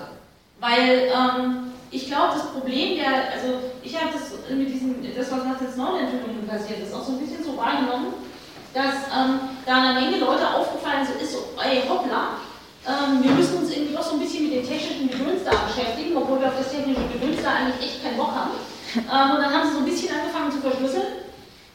Weil ähm, ich glaube, das Problem der, also ich habe das mit diesem, das was nach der Snowden-Entwicklung passiert ist, auch so ein bisschen so wahrgenommen, dass ähm, da eine Menge Leute aufgefallen ist so, ey, hoppla, ähm, wir müssen uns irgendwie doch so ein bisschen mit den technischen Gedöns da beschäftigen, obwohl wir auf das technische Gedöns da eigentlich echt keinen Bock haben. Ähm, und dann haben sie so ein bisschen angefangen zu verschlüsseln.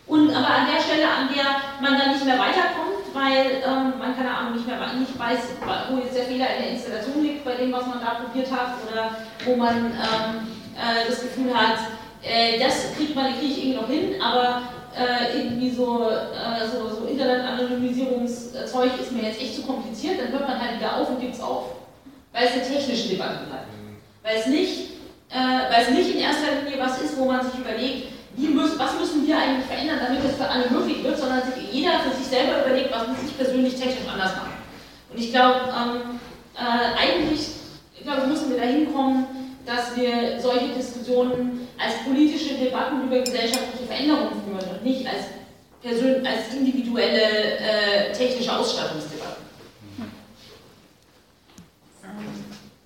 Und aber an der Stelle, an der man dann nicht mehr weiterkommt, weil ähm, man keine Ahnung nicht mehr nicht weiß, wo jetzt der Fehler in der Installation liegt bei dem, was man da probiert hat, oder wo man ähm, äh, das Gefühl hat, äh, das kriegt man, kriege ich irgendwie noch hin, aber äh, irgendwie so, äh, so, so Internet-Anonymisierungszeug ist mir jetzt echt zu kompliziert, dann hört man halt wieder auf und gibt es auf. Weil es eine technische Debatte bleibt. Weil es nicht, äh, weil es nicht in erster Linie was ist, wo man sich überlegt, müssen, was müssen wir eigentlich verändern, damit das für alle möglich wird, sondern sich jeder für sich selber überlegt, was muss ich persönlich technisch anders machen. Und ich glaube, ähm, äh, eigentlich ich glaube, müssen wir dahin kommen, dass wir solche Diskussionen als politische Debatten über gesellschaftliche Veränderungen führen und nicht als, persön als individuelle äh, technische Ausstattungsdebatten.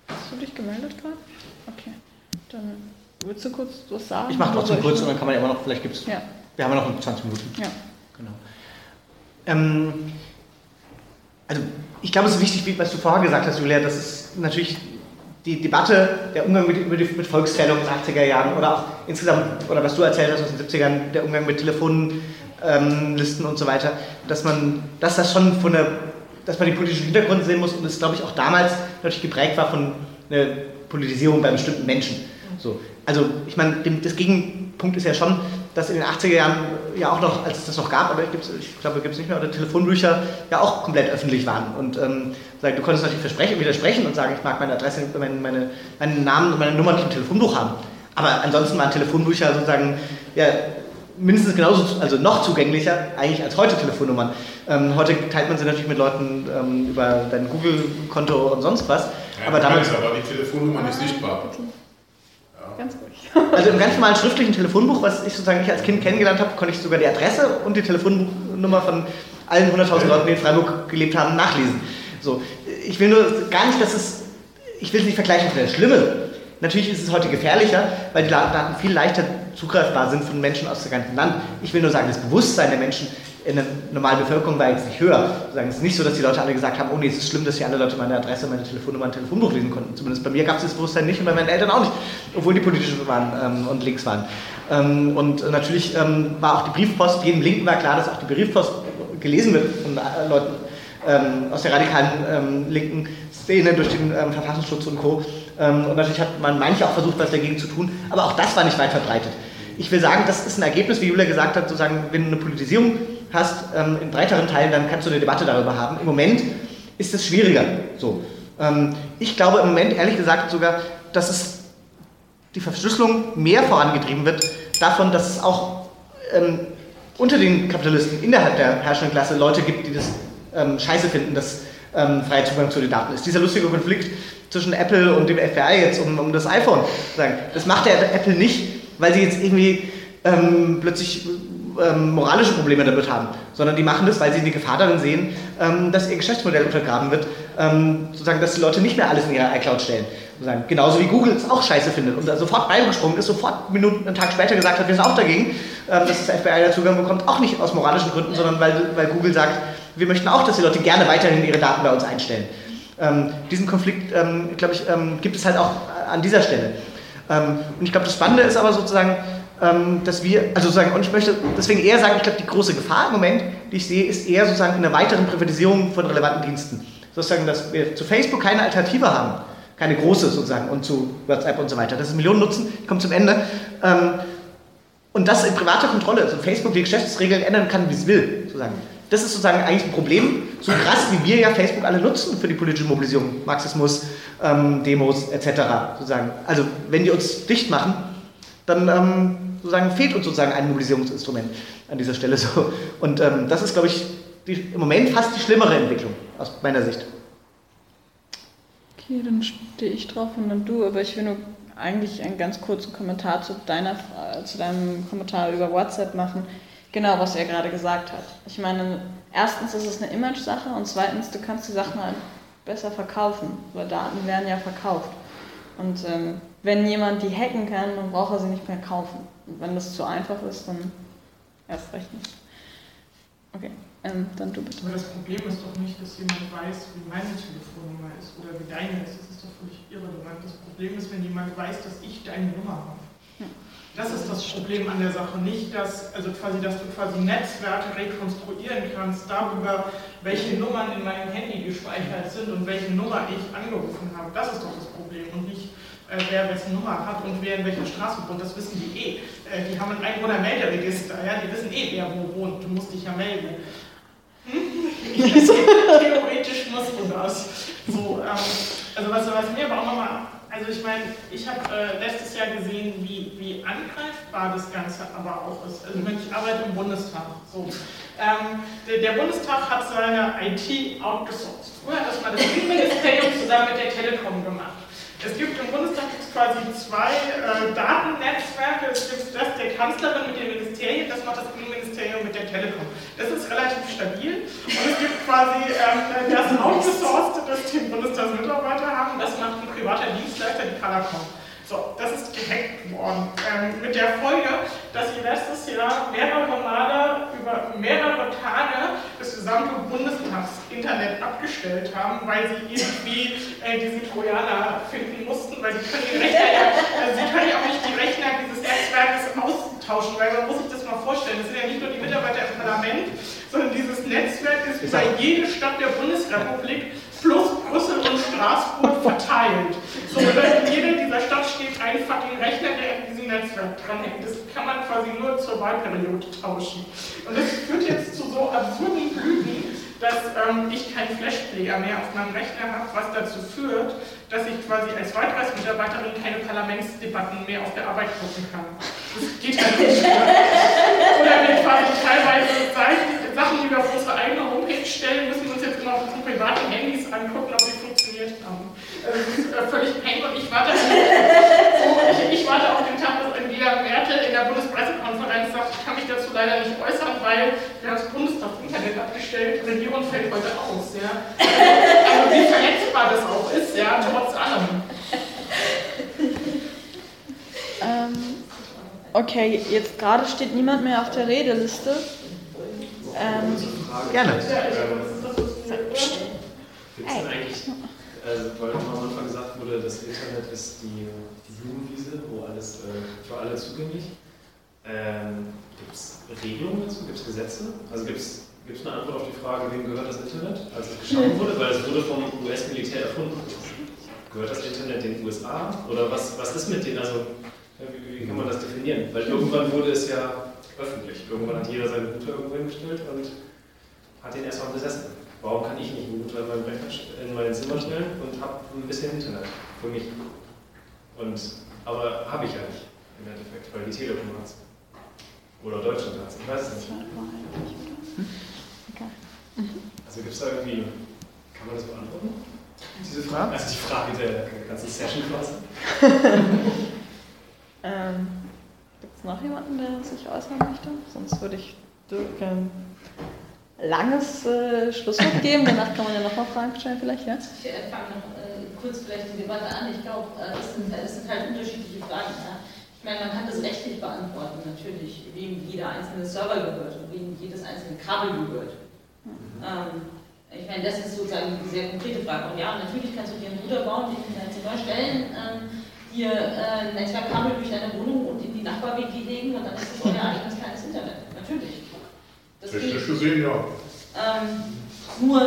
Hast du dich gemeldet gerade? Okay. Dann willst du kurz was sagen? Ich mache trotzdem kurz und dann kann man ja immer noch, vielleicht gibt es, Ja, wir haben ja noch 20 Minuten. ja. Genau. Ähm, also ich glaube, es ist wichtig, was du vorher gesagt hast, Julia, dass es natürlich die Debatte, der Umgang mit, die, mit Volkszählungen in den 80er Jahren oder auch insgesamt, oder was du erzählt hast aus den 70ern, der Umgang mit Telefonlisten ähm, und so weiter, dass man, dass das schon von der, dass man den politischen Hintergrund sehen muss und es, glaube ich, auch damals natürlich geprägt war von einer Politisierung bei bestimmten Menschen. So. Also ich meine, das Gegenpunkt ist ja schon, dass in den 80er Jahren ja auch noch, als es das noch gab, aber ich glaube, gibt es nicht mehr, oder Telefonbücher ja auch komplett öffentlich waren. Und ähm, du konntest natürlich versprechen, widersprechen und sagen, ich mag meine Adresse, meine, meine, meinen Namen und meine Nummer nicht im Telefonbuch haben. Aber ansonsten waren Telefonbücher sozusagen ja, mindestens genauso, also noch zugänglicher eigentlich als heute Telefonnummern. Ähm, heute teilt man sie natürlich mit Leuten ähm, über dein Google-Konto und sonst was. Ja, aber damals. aber die Telefonnummer nicht sichtbar. Ganz ruhig. Also im ganz normalen schriftlichen Telefonbuch, was ich sozusagen nicht als Kind kennengelernt habe, konnte ich sogar die Adresse und die Telefonnummer von allen 100.000 Leuten, die in Freiburg gelebt haben, nachlesen. So, ich will nur gar nicht, dass es, ich will es nicht vergleichen mit der Schlimme. Natürlich ist es heute gefährlicher, weil die Daten viel leichter zugreifbar sind von Menschen aus dem ganzen Land. Ich will nur sagen, das Bewusstsein der Menschen in der normalen Bevölkerung war jetzt nicht höher. Es ist nicht so, dass die Leute alle gesagt haben, oh nee, es ist schlimm, dass hier alle Leute meine Adresse, meine Telefonnummer, mein Telefonbuch lesen konnten. Zumindest bei mir gab es das Bewusstsein nicht und bei meinen Eltern auch nicht, obwohl die politisch waren ähm, und links waren. Ähm, und natürlich ähm, war auch die Briefpost, jedem Linken war klar, dass auch die Briefpost gelesen wird von äh, Leuten ähm, aus der radikalen ähm, linken Szene durch den ähm, Verfassungsschutz und Co. und natürlich hat man manche auch versucht, was dagegen zu tun, aber auch das war nicht weit verbreitet. Ich will sagen, das ist ein Ergebnis, wie Julia gesagt hat, sozusagen, wenn du eine Politisierung hast ähm, in breiteren Teilen, dann kannst du eine Debatte darüber haben. Im Moment ist es schwieriger. So. Ähm, ich glaube im Moment, ehrlich gesagt, sogar, dass es die Verschlüsselung mehr vorangetrieben wird, davon, dass es auch ähm, unter den Kapitalisten innerhalb der herrschenden Klasse Leute gibt, die das ähm, scheiße finden, dass ähm, freier Zugang zu den Daten ist. Dieser lustige Konflikt zwischen Apple und dem FBI jetzt um, um das iPhone, sagen, das macht der Apple nicht, weil sie jetzt irgendwie ähm, plötzlich ähm, moralische Probleme damit haben, sondern die machen das, weil sie die Gefahr darin sehen, ähm, dass ihr Geschäftsmodell untergraben wird, ähm, sozusagen, dass die Leute nicht mehr alles in ihre iCloud stellen. Sozusagen. Genauso wie Google es auch scheiße findet und da sofort beigesprungen ist, sofort Minuten, einen Tag später gesagt hat, wir sind auch dagegen, ähm, dass das FBI da Zugang bekommt, auch nicht aus moralischen Gründen, sondern weil, weil Google sagt, wir möchten auch, dass die Leute gerne weiterhin ihre Daten bei uns einstellen. Ähm, diesen Konflikt, ähm, glaube ich, gibt es halt auch an dieser Stelle. Ähm, und ich glaube, das Spannende ist aber sozusagen, ähm, dass wir, also sozusagen, und ich möchte deswegen eher sagen, ich glaube, die große Gefahr im Moment, die ich sehe, ist eher sozusagen in einer weiteren Privatisierung von relevanten Diensten. Sozusagen, dass wir zu Facebook keine Alternative haben, keine große sozusagen, und zu WhatsApp und so weiter. Das ist Millionen Nutzen, ich komme zum Ende. Ähm, und das in privater Kontrolle, also Facebook die Geschäftsregeln ändern kann, wie es will, sozusagen. Das ist sozusagen eigentlich ein Problem, so krass wie wir ja Facebook alle nutzen für die politische Mobilisierung, Marxismus, ähm, Demos etc. Sozusagen. Also wenn die uns dicht machen, dann ähm, sozusagen fehlt uns sozusagen ein Mobilisierungsinstrument an dieser Stelle so. Und ähm, das ist, glaube ich, die, im Moment fast die schlimmere Entwicklung aus meiner Sicht. Okay, dann stehe ich drauf und dann du, aber ich will nur eigentlich einen ganz kurzen Kommentar zu, deiner, zu deinem Kommentar über WhatsApp machen. Genau, was er gerade gesagt hat. Ich meine, erstens ist es eine Image-Sache und zweitens, du kannst die Sachen halt besser verkaufen, weil Daten werden ja verkauft. Und ähm, wenn jemand die hacken kann, dann braucht er sie nicht mehr kaufen. Und wenn das zu einfach ist, dann erst recht nicht. Okay, ähm, dann du bitte. Aber das Problem ist doch nicht, dass jemand weiß, wie meine Telefonnummer ist oder wie deine ist. Das ist doch völlig irrelevant. Das Problem ist, wenn jemand weiß, dass ich deine Nummer habe. Das ist das Problem an der Sache, nicht, dass, also quasi, dass du quasi Netzwerke rekonstruieren kannst darüber, welche Nummern in meinem Handy gespeichert sind und welche Nummer ich angerufen habe. Das ist doch das Problem und nicht, äh, wer wessen Nummer hat und wer in welcher Straße wohnt. Das wissen die eh. Äh, die haben ein Einwohnermelderegister, ja? die wissen eh, wer wo wohnt. Du musst dich ja melden. Hm? Theoretisch musst du das. So, ähm, also was, was mir aber auch nochmal also ich meine, ich habe äh, letztes Jahr gesehen, wie, wie angreifbar das Ganze aber auch ist. Also ich arbeite im Bundestag. So. Ähm, der, der, Bundestag hat seine IT outgesourced. Früher hat das mal das Innenministerium zusammen mit der Telekom gemacht. Es gibt im Bundestag quasi zwei äh, Datennetzwerke. Es gibt das der Kanzlerin mit den Ministerien, das macht das Innenministerium mit der Telekom. Das ist relativ stabil. Und es gibt quasi ähm, das Outgesourcete, das die Bundestagsmitarbeiter haben, das macht ein privater Dienstleister, die Palacom. So, das ist gehackt worden. Ähm, mit der Folge, dass sie letztes Jahr mehrere Male über mehrere Tage das gesamte Bundestagsinternet abgestellt haben, weil sie irgendwie äh, diesen Trojaner finden mussten, weil sie können, die Rechner ja, äh, sie können ja auch nicht die Rechner dieses Netzwerkes austauschen, weil man muss sich das mal vorstellen, das sind ja nicht nur die Mitarbeiter im Parlament, sondern dieses Netzwerk ist über jede Stadt der Bundesrepublik plus Brüssel und Straßburg verteilt. So, in keinen fucking Rechner, der an diesem Netzwerk dranhängt. Das kann man quasi nur zur Wahlperiode tauschen. Und das führt jetzt zu so absurden Blüten, dass ähm, ich keinen Flashplayer mehr auf meinem Rechner habe, was dazu führt, dass ich quasi als Wahlkreismitarbeiterin keine Parlamentsdebatten mehr auf der Arbeit gucken kann. Das geht halt nicht mehr. Oder wir quasi teilweise Sachen, die wir auf unsere eigene Homepage stellen, müssen wir uns jetzt immer auf unsere privaten Handys angucken, ob sie funktioniert haben. Also das ist äh, völlig pain und ich warte, so, warte auf den Tag, dass Angela Merkel in der Bundespressekonferenz sagt, ich kann mich dazu leider nicht äußern, weil wir haben das Bundestagsinternet abgestellt, Regierung fällt heute aus. Ja. Also wie verletzbar das auch ist, ja, trotz allem. Ähm, okay, jetzt gerade steht niemand mehr auf der Redeliste. Ähm, Gerne. Gibt es denn eigentlich, also weil am Anfang gesagt wurde, das Internet ist die Blumenwiese, wo alles äh, für alle zugänglich. Ähm, gibt es Regelungen dazu? Gibt es Gesetze? Also gibt es eine Antwort auf die Frage, wem gehört das Internet, als es geschaffen wurde? Weil es wurde vom US-Militär erfunden. Gehört das Internet den USA? Oder was, was ist mit denen? Also wie, wie kann man das definieren? Weil irgendwann wurde es ja öffentlich. Irgendwann hat jeder seinen Router irgendwo hingestellt und hat den erstmal besessen. Warum kann ich nicht einen Router in, mein Zimmer stellen und habe ein bisschen Internet für mich? Und, aber habe ich ja nicht im Endeffekt, weil die Telekom hat es. Oder Deutschland hat es, ich weiß es nicht. Also gibt es da irgendwie, kann man das beantworten? Diese Frage? Also die Frage der ganzen Session quasi. ähm, Gibt es noch jemanden, der sich äußern möchte? Sonst würde ich Dirk langes äh, Schlusswort geben. Danach kann man ja nochmal Fragen stellen, vielleicht, ja? Ich fange noch äh, kurz vielleicht die Debatte an. Ich glaube, äh, das, sind, das sind halt unterschiedliche Fragen. Ja? Ich meine, man kann das rechtlich beantworten, natürlich, wem jeder einzelne Server gehört und wem jedes einzelne Kabel gehört. Mhm. Ähm, ich meine, das ist sozusagen eine sehr konkrete Frage. Und ja, natürlich kannst du dir einen Router bauen, den kannst du neu stellen, ähm, dir äh, ein Netzwerkkabel durch deine Wohnung und in die Nachbar-WG legen und dann ist das euer eigenes kleines Internet. Natürlich. Das Technisch gesehen, ja. Ähm, nur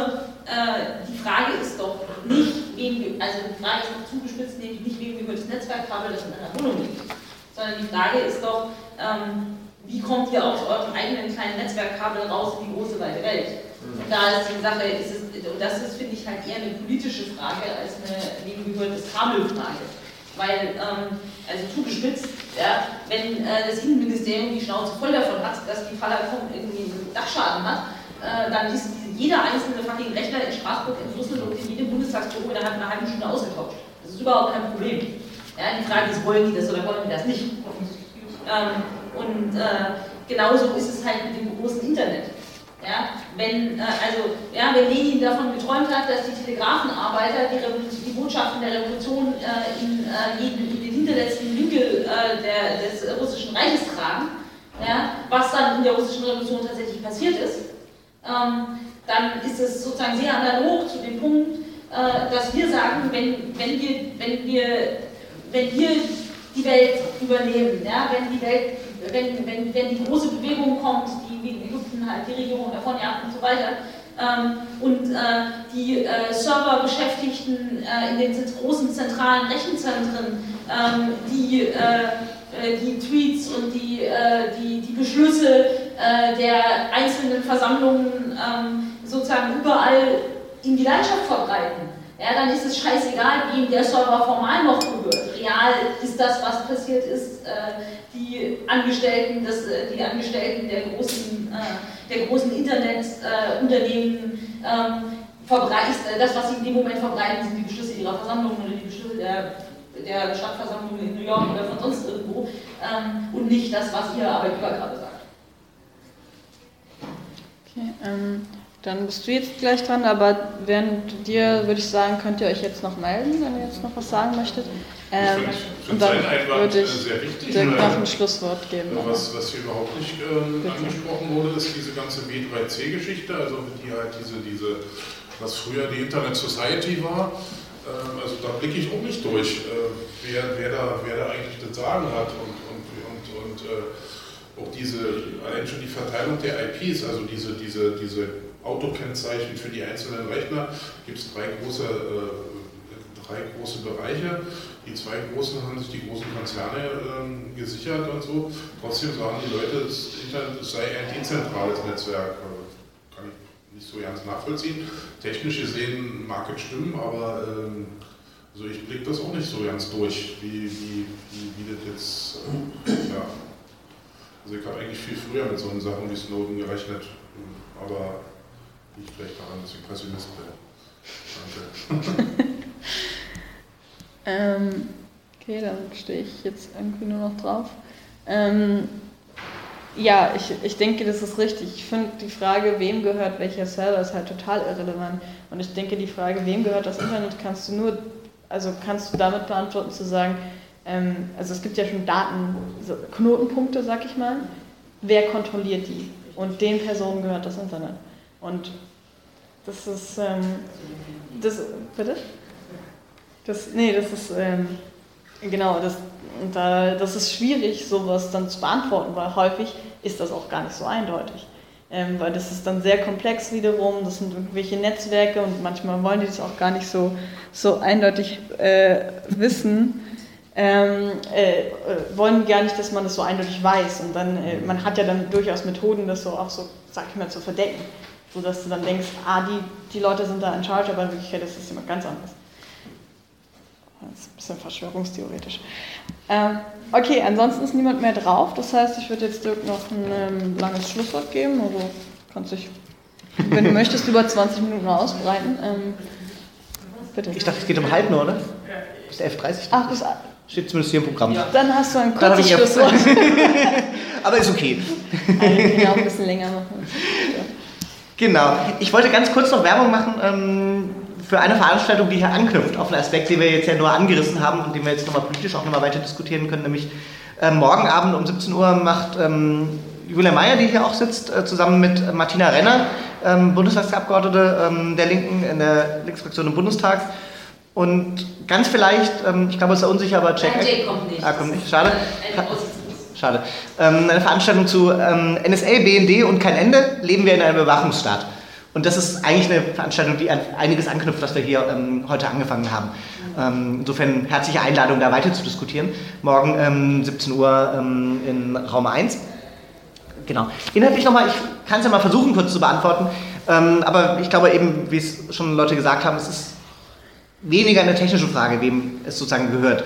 äh, die Frage ist doch nicht, wem, also die Frage ist noch zugespitzt, nämlich nicht, wem gehört das Netzwerkkabel, das in einer Wohnung liegt, sondern die Frage ist doch, ähm, wie kommt ihr aus eurem eigenen kleinen Netzwerkkabel raus in die große weite Welt? Und da ist die Sache, ist es, und das ist, finde ich, halt eher eine politische Frage als eine wem gehört das Kabelfrage. Weil, ähm, also zugespitzt, ja, wenn äh, das Innenministerium die Schnauze voll davon hat, dass die Fallerkom irgendwie einen Dachschaden hat, äh, dann ist jeder einzelne fucking Rechner in Straßburg entflusselt und in jedem Bundestagsbüro innerhalb einer halben Stunde ausgetauscht. Das ist überhaupt kein Problem. Ja, die Frage ist, wollen die das oder wollen die das nicht? Ähm, und äh, genauso ist es halt mit dem großen Internet. Ja, wenn, äh, also, ja, wenn Lenin davon geträumt hat, dass die Telegrafenarbeiter die, die Botschaften der Revolution äh, in, äh, jeden, den hinterletzten Winkel äh, der, des russischen Reiches tragen, ja, was dann in der russischen Revolution tatsächlich passiert ist, ähm, dann ist es sozusagen sehr analog zu dem Punkt, äh, dass wir sagen, wenn, wenn, wir, wenn, wir, wenn wir die Welt übernehmen, ja, wenn die Welt wenn, wenn, wenn die große Bewegung kommt, die wie in Ägypten halt die Regierung davonjagt und so weiter, und äh, die äh, Serverbeschäftigten äh, in den großen zentralen Rechenzentren, ähm, die, die Tweets und die, die, die Beschlüsse der einzelnen Versammlungen ähm, sozusagen überall in die Landschaft verbreiten. Ja, dann ist es scheißegal, wem der Server formal noch gehört. Real ist das, was passiert ist, die Angestellten, das, die Angestellten der großen, der großen Internetunternehmen ähm, verbreitet, äh, das, was sie in dem Moment verbreiten, sind die Beschlüsse ihrer Versammlung oder die Beschlüsse der, der Stadtversammlung in New York oder von sonst irgendwo ähm, und nicht das, was ihr Arbeitgeber gerade sagt. Okay, ähm, dann bist du jetzt gleich dran, aber während dir würde ich sagen, könnt ihr euch jetzt noch melden, wenn ihr jetzt noch was sagen möchtet. Ähm, und dann würde ich dir noch ein Schlusswort geben. Was, was hier überhaupt nicht ähm, angesprochen wurde, ist diese ganze W3C-Geschichte, also die halt diese, diese, was früher die Internet Society war. Ähm, also da blicke ich auch nicht durch, äh, wer, wer, da, wer da eigentlich das Sagen hat und, und, und, und äh, auch diese, allein schon die Verteilung der IPs, also diese, diese, diese Autokennzeichen für die einzelnen Rechner, gibt es drei große, äh, drei große Bereiche. die zwei großen haben sich die großen Konzerne ähm, gesichert und so. Trotzdem sagen die Leute, das Internet sei ein dezentrales Netzwerk. Äh, kann ich nicht so ganz nachvollziehen. Technisch gesehen mag es stimmen, aber ähm, also ich blicke das auch nicht so ganz durch, wie, wie, wie, wie das jetzt, äh, ja. Also ich habe eigentlich viel früher mit so Sachen wie Snowden gerechnet, aber liegt vielleicht daran, dass ich Pessimist bin. Danke. ähm, okay, dann stehe ich jetzt irgendwie nur noch drauf. Ähm, ja, ich, ich denke, das ist richtig. Ich finde die Frage, wem gehört welcher Server, ist halt total irrelevant. Und ich denke, die Frage, wem gehört das Internet, kannst du nur, also kannst du damit beantworten, zu sagen, ähm, also es gibt ja schon Daten, so Knotenpunkte, sag ich mal. Wer kontrolliert die? Und den Personen gehört das Internet. Und das ist, ähm, das, bitte? Das, nee, das ist, ähm, genau, das, da, das ist schwierig, sowas dann zu beantworten, weil häufig ist das auch gar nicht so eindeutig. Ähm, weil das ist dann sehr komplex wiederum, das sind irgendwelche Netzwerke und manchmal wollen die das auch gar nicht so, so eindeutig äh, wissen ähm, äh, äh, wollen gar nicht, dass man das so eindeutig weiß. Und dann, äh, man hat ja dann durchaus Methoden, das so auch so, sag ich mal, zu verdecken. So dass du dann denkst, ah, die, die Leute sind da in charge, aber in Wirklichkeit ist das jemand ganz anderes. Das ist ein bisschen verschwörungstheoretisch. Ähm, okay, ansonsten ist niemand mehr drauf. Das heißt, ich würde jetzt Dirk noch ein ähm, langes Schlusswort geben. Also kannst dich, wenn du möchtest, über 20 Minuten ausbreiten. Ähm, bitte. Ich dachte, es geht um halb nur, oder? Bis 11.30 Ach, bis Steht zumindest hier im Programm. Ja. Dann hast du ein kurzes Schlusswort. Aber ist okay. Also, auch ein bisschen länger machen. Genau. Ich wollte ganz kurz noch Werbung machen ähm, für eine Veranstaltung, die hier anknüpft auf einen Aspekt, den wir jetzt ja nur angerissen haben und den wir jetzt nochmal politisch auch nochmal weiter diskutieren können, nämlich äh, morgen Abend um 17 Uhr macht ähm, Julia Meyer, die hier auch sitzt, äh, zusammen mit Martina Renner, ähm, Bundestagsabgeordnete ähm, der Linken in der Linksfraktion im Bundestag, und ganz vielleicht, ähm, ich glaube, es ist unsicher, aber Jack. Nein, kommt nicht. Ah, kommt nicht. Schade. Schade. Ähm, eine Veranstaltung zu ähm, NSA, BND und kein Ende. Leben wir in einem Überwachungsstaat. Und das ist eigentlich eine Veranstaltung, die einiges anknüpft, was wir hier ähm, heute angefangen haben. Ähm, insofern herzliche Einladung, da weiter zu diskutieren. Morgen ähm, 17 Uhr ähm, in Raum 1. Genau. Inhaltlich nochmal, ich kann es ja mal versuchen, kurz zu beantworten. Ähm, aber ich glaube eben, wie es schon Leute gesagt haben, es ist weniger eine technische Frage, wem es sozusagen gehört.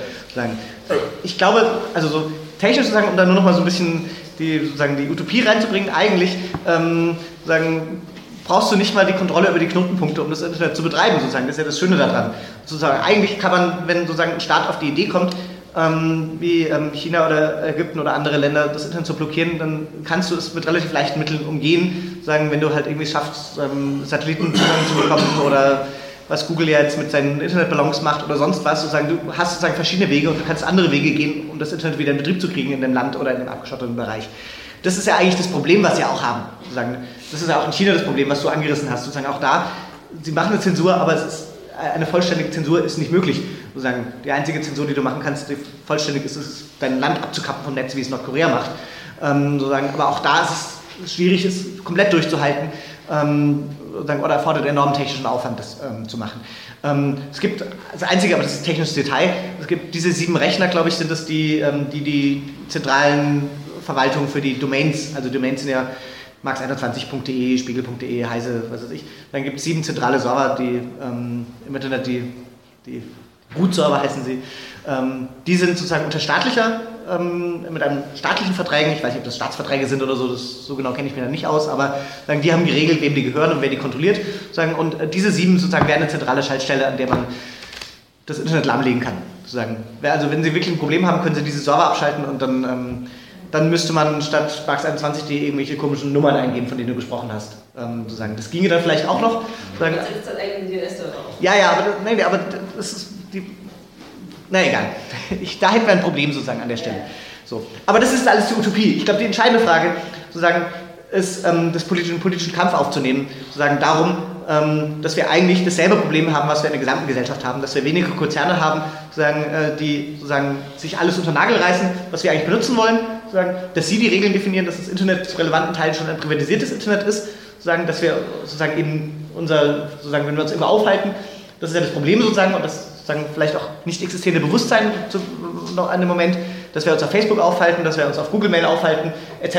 Ich glaube, also so technisch sozusagen, um da nur noch mal so ein bisschen die, sozusagen die Utopie reinzubringen, eigentlich ähm, sozusagen, brauchst du nicht mal die Kontrolle über die Knotenpunkte, um das Internet zu betreiben, sozusagen. Das ist ja das Schöne daran. Sozusagen, eigentlich kann man, wenn sozusagen ein Staat auf die Idee kommt, ähm, wie ähm, China oder Ägypten oder andere Länder das Internet zu blockieren, dann kannst du es mit relativ leichten Mitteln umgehen, sagen, wenn du halt irgendwie schaffst, ähm, Satellitenzugang zu bekommen oder was Google ja jetzt mit seinen Internetballons macht oder sonst was, sozusagen, du hast sozusagen verschiedene Wege und du kannst andere Wege gehen, um das Internet wieder in Betrieb zu kriegen in dem Land oder in dem abgeschotteten Bereich. Das ist ja eigentlich das Problem, was sie auch haben. Sozusagen. Das ist ja auch in China das Problem, was du angerissen hast. Sozusagen auch da, sie machen eine Zensur, aber ist, eine vollständige Zensur ist nicht möglich. Sozusagen die einzige Zensur, die du machen kannst, die vollständig ist, ist dein Land abzukappen vom Netz, wie es Nordkorea macht. Ähm, sozusagen, aber auch da ist es schwierig, es komplett durchzuhalten ähm, oder erfordert enormen technischen Aufwand, das ähm, zu machen. Ähm, es gibt, das Einzige, aber das ist ein technisches Detail, es gibt diese sieben Rechner, glaube ich, sind das die, ähm, die die zentralen Verwaltungen für die Domains, also Domains sind ja max21.de, spiegel.de, heise, was weiß ich. Dann gibt es sieben zentrale Server, die ähm, im Internet die, die Boot-Server heißen sie. Ähm, die sind sozusagen unter staatlicher ähm, mit einem staatlichen Verträgen, ich weiß nicht, ob das Staatsverträge sind oder so, das, so genau kenne ich mich da nicht aus, aber sagen, die haben geregelt, wem die gehören und wer die kontrolliert. Sagen, und äh, diese sieben sozusagen wären eine zentrale Schaltstelle, an der man das Internet lahmlegen kann. Sozusagen. Also wenn Sie wirklich ein Problem haben, können Sie diese Server abschalten und dann, ähm, dann müsste man statt Max21.de irgendwelche komischen Nummern eingeben, von denen du gesprochen hast. Ähm, sozusagen. Das ginge dann vielleicht auch noch. Sozusagen, das ist eigentlich DNS-Server. Ja, ja, aber, nee, aber das ist die, na egal. Ich, da hätten wir ein Problem sozusagen an der Stelle. So. Aber das ist alles die Utopie. Ich glaube, die entscheidende Frage sozusagen ist, ähm, das politischen, politischen Kampf aufzunehmen, sozusagen darum, ähm, dass wir eigentlich dasselbe Problem haben, was wir in der gesamten Gesellschaft haben, dass wir weniger Konzerne haben, sozusagen, äh, die sozusagen sich alles unter Nagel reißen, was wir eigentlich benutzen wollen, sozusagen, dass sie die Regeln definieren, dass das Internet zu relevanten Teilen schon ein privatisiertes Internet ist, sozusagen, dass wir sozusagen eben unser, sozusagen, wenn wir uns immer aufhalten, das ist ja das Problem sozusagen, und das sozusagen vielleicht auch nicht existierende Bewusstsein zu, noch an dem Moment, dass wir uns auf Facebook aufhalten, dass wir uns auf Google Mail aufhalten, etc.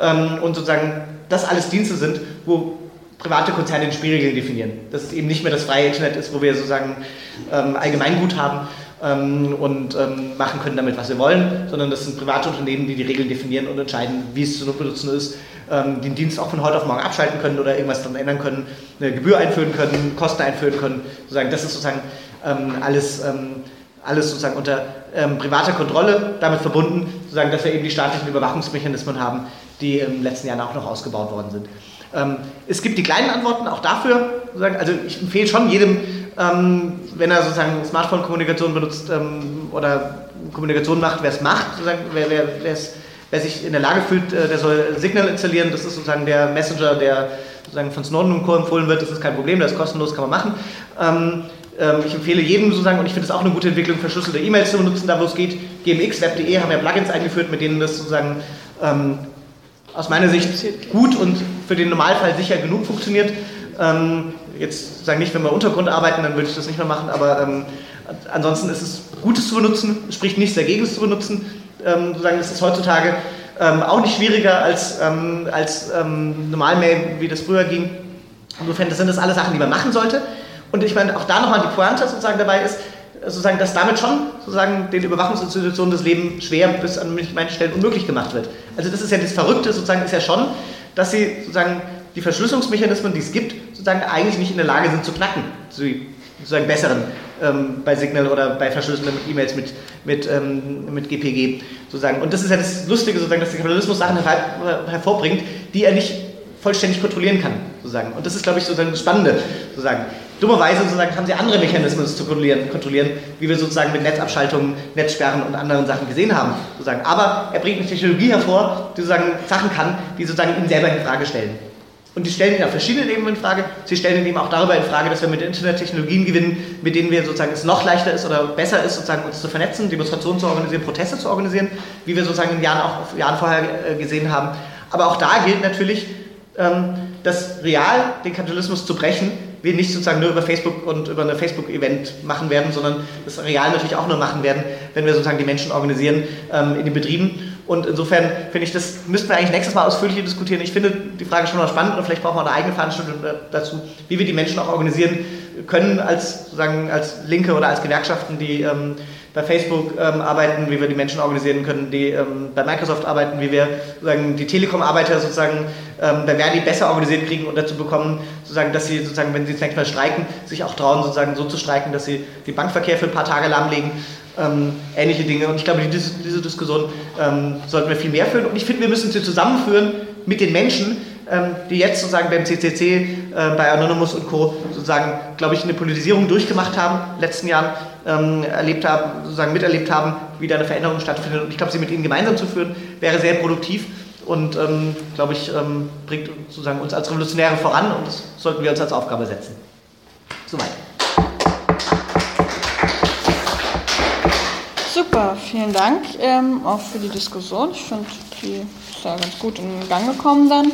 Ähm, und sozusagen das alles Dienste sind, wo private Konzerne den Spielregeln definieren. Dass es eben nicht mehr das freie Internet ist, wo wir sozusagen ähm, Allgemeingut haben ähm, und ähm, machen können damit, was wir wollen, sondern das sind private Unternehmen, die die Regeln definieren und entscheiden, wie es zu benutzen ist, ähm, den Dienst auch von heute auf morgen abschalten können oder irgendwas dann ändern können, eine Gebühr einführen können, Kosten einführen können. Sozusagen, das ist sozusagen alles, ähm, alles sozusagen unter ähm, privater Kontrolle, damit verbunden, sozusagen, dass wir eben die staatlichen Überwachungsmechanismen haben, die den letzten Jahren auch noch ausgebaut worden sind. Ähm, es gibt die kleinen Antworten auch dafür. Also ich empfehle schon jedem, ähm, wenn er sozusagen Smartphone-Kommunikation benutzt ähm, oder Kommunikation macht, wer es macht, wer, wer, wer, sich in der Lage fühlt, äh, der soll Signal installieren. Das ist sozusagen der Messenger, der sozusagen von Snowden und Co. empfohlen wird. Das ist kein Problem, das ist kostenlos, kann man machen. Ähm, ich empfehle jedem sozusagen, und ich finde es auch eine gute Entwicklung, verschlüsselte E-Mails zu benutzen, da wo es geht. GMX, Web.de haben ja Plugins eingeführt, mit denen das sozusagen ähm, aus meiner Sicht gut und für den Normalfall sicher genug funktioniert. Ähm, jetzt sagen nicht, wenn wir Untergrund arbeiten, dann würde ich das nicht mehr machen, aber ähm, ansonsten ist es Gutes zu benutzen, spricht nichts dagegen, es zu benutzen. Ähm, sozusagen, es ist heutzutage ähm, auch nicht schwieriger als, als ähm, Normalmail, wie das früher ging. Insofern, das sind das alle Sachen, die man machen sollte. Und ich meine, auch da nochmal die Pointe sozusagen dabei ist, sozusagen, dass damit schon sozusagen den Überwachungsinstitutionen das Leben schwer bis an manchen Stellen unmöglich gemacht wird. Also das ist ja das Verrückte sozusagen, ist ja schon, dass sie sozusagen die Verschlüsselungsmechanismen, die es gibt, sozusagen eigentlich nicht in der Lage sind zu knacken, zu sozusagen besseren ähm, bei Signal oder bei verschlüsselten E-Mails mit, mit, ähm, mit GPG sozusagen. Und das ist ja das Lustige sozusagen, dass der Kapitalismus Sachen her hervorbringt, die er nicht vollständig kontrollieren kann sozusagen. Und das ist, glaube ich, sozusagen das Spannende sozusagen. Dummerweise sozusagen haben sie andere Mechanismen, zu kontrollieren, kontrollieren, wie wir sozusagen mit Netzabschaltungen, Netzsperren und anderen Sachen gesehen haben. Sozusagen. Aber er bringt eine Technologie hervor, die sozusagen Sachen kann, die sozusagen ihn selber in Frage stellen. Und die stellen ihn auf verschiedene Ebenen in Frage. Sie stellen ihn eben auch darüber in Frage, dass wir mit Internet Technologien gewinnen, mit denen wir sozusagen es noch leichter ist oder besser ist, sozusagen uns zu vernetzen, Demonstrationen zu organisieren, Proteste zu organisieren, wie wir sozusagen in Jahren auch Jahren vorher äh, gesehen haben. Aber auch da gilt natürlich, ähm, dass real den Kapitalismus zu brechen wir nicht sozusagen nur über Facebook und über ein Facebook-Event machen werden, sondern das real natürlich auch nur machen werden, wenn wir sozusagen die Menschen organisieren ähm, in den Betrieben. Und insofern finde ich, das müssten wir eigentlich nächstes Mal ausführlicher diskutieren. Ich finde die Frage schon mal spannend und vielleicht brauchen wir eine eigene Veranstaltung dazu, wie wir die Menschen auch organisieren können als sozusagen als Linke oder als Gewerkschaften, die ähm, bei Facebook ähm, arbeiten, wie wir die Menschen organisieren können, die ähm, bei Microsoft arbeiten, wie wir sozusagen die Telekom-Arbeiter sozusagen ähm, bei Verdi besser organisiert kriegen und dazu bekommen, sozusagen, dass sie sozusagen, wenn sie zunächst mal streiken, sich auch trauen, sozusagen so zu streiken, dass sie den Bankverkehr für ein paar Tage lahmlegen. Ähm, ähnliche Dinge. Und ich glaube, diese, diese Diskussion ähm, sollten wir viel mehr führen. Und ich finde, wir müssen sie zusammenführen mit den Menschen, ähm, die jetzt sozusagen beim CCC, äh, bei Anonymous und Co. sozusagen, glaube ich, eine Politisierung durchgemacht haben, in den letzten Jahren ähm, erlebt haben, sozusagen miterlebt haben, wie da eine Veränderung stattfindet. Und ich glaube, sie mit ihnen gemeinsam zu führen, wäre sehr produktiv und, ähm, glaube ich, ähm, bringt sozusagen uns als Revolutionäre voran und das sollten wir uns als Aufgabe setzen. Soweit. Super, vielen Dank ähm, auch für die Diskussion. Ich finde, die ist ja ganz gut in Gang gekommen dann.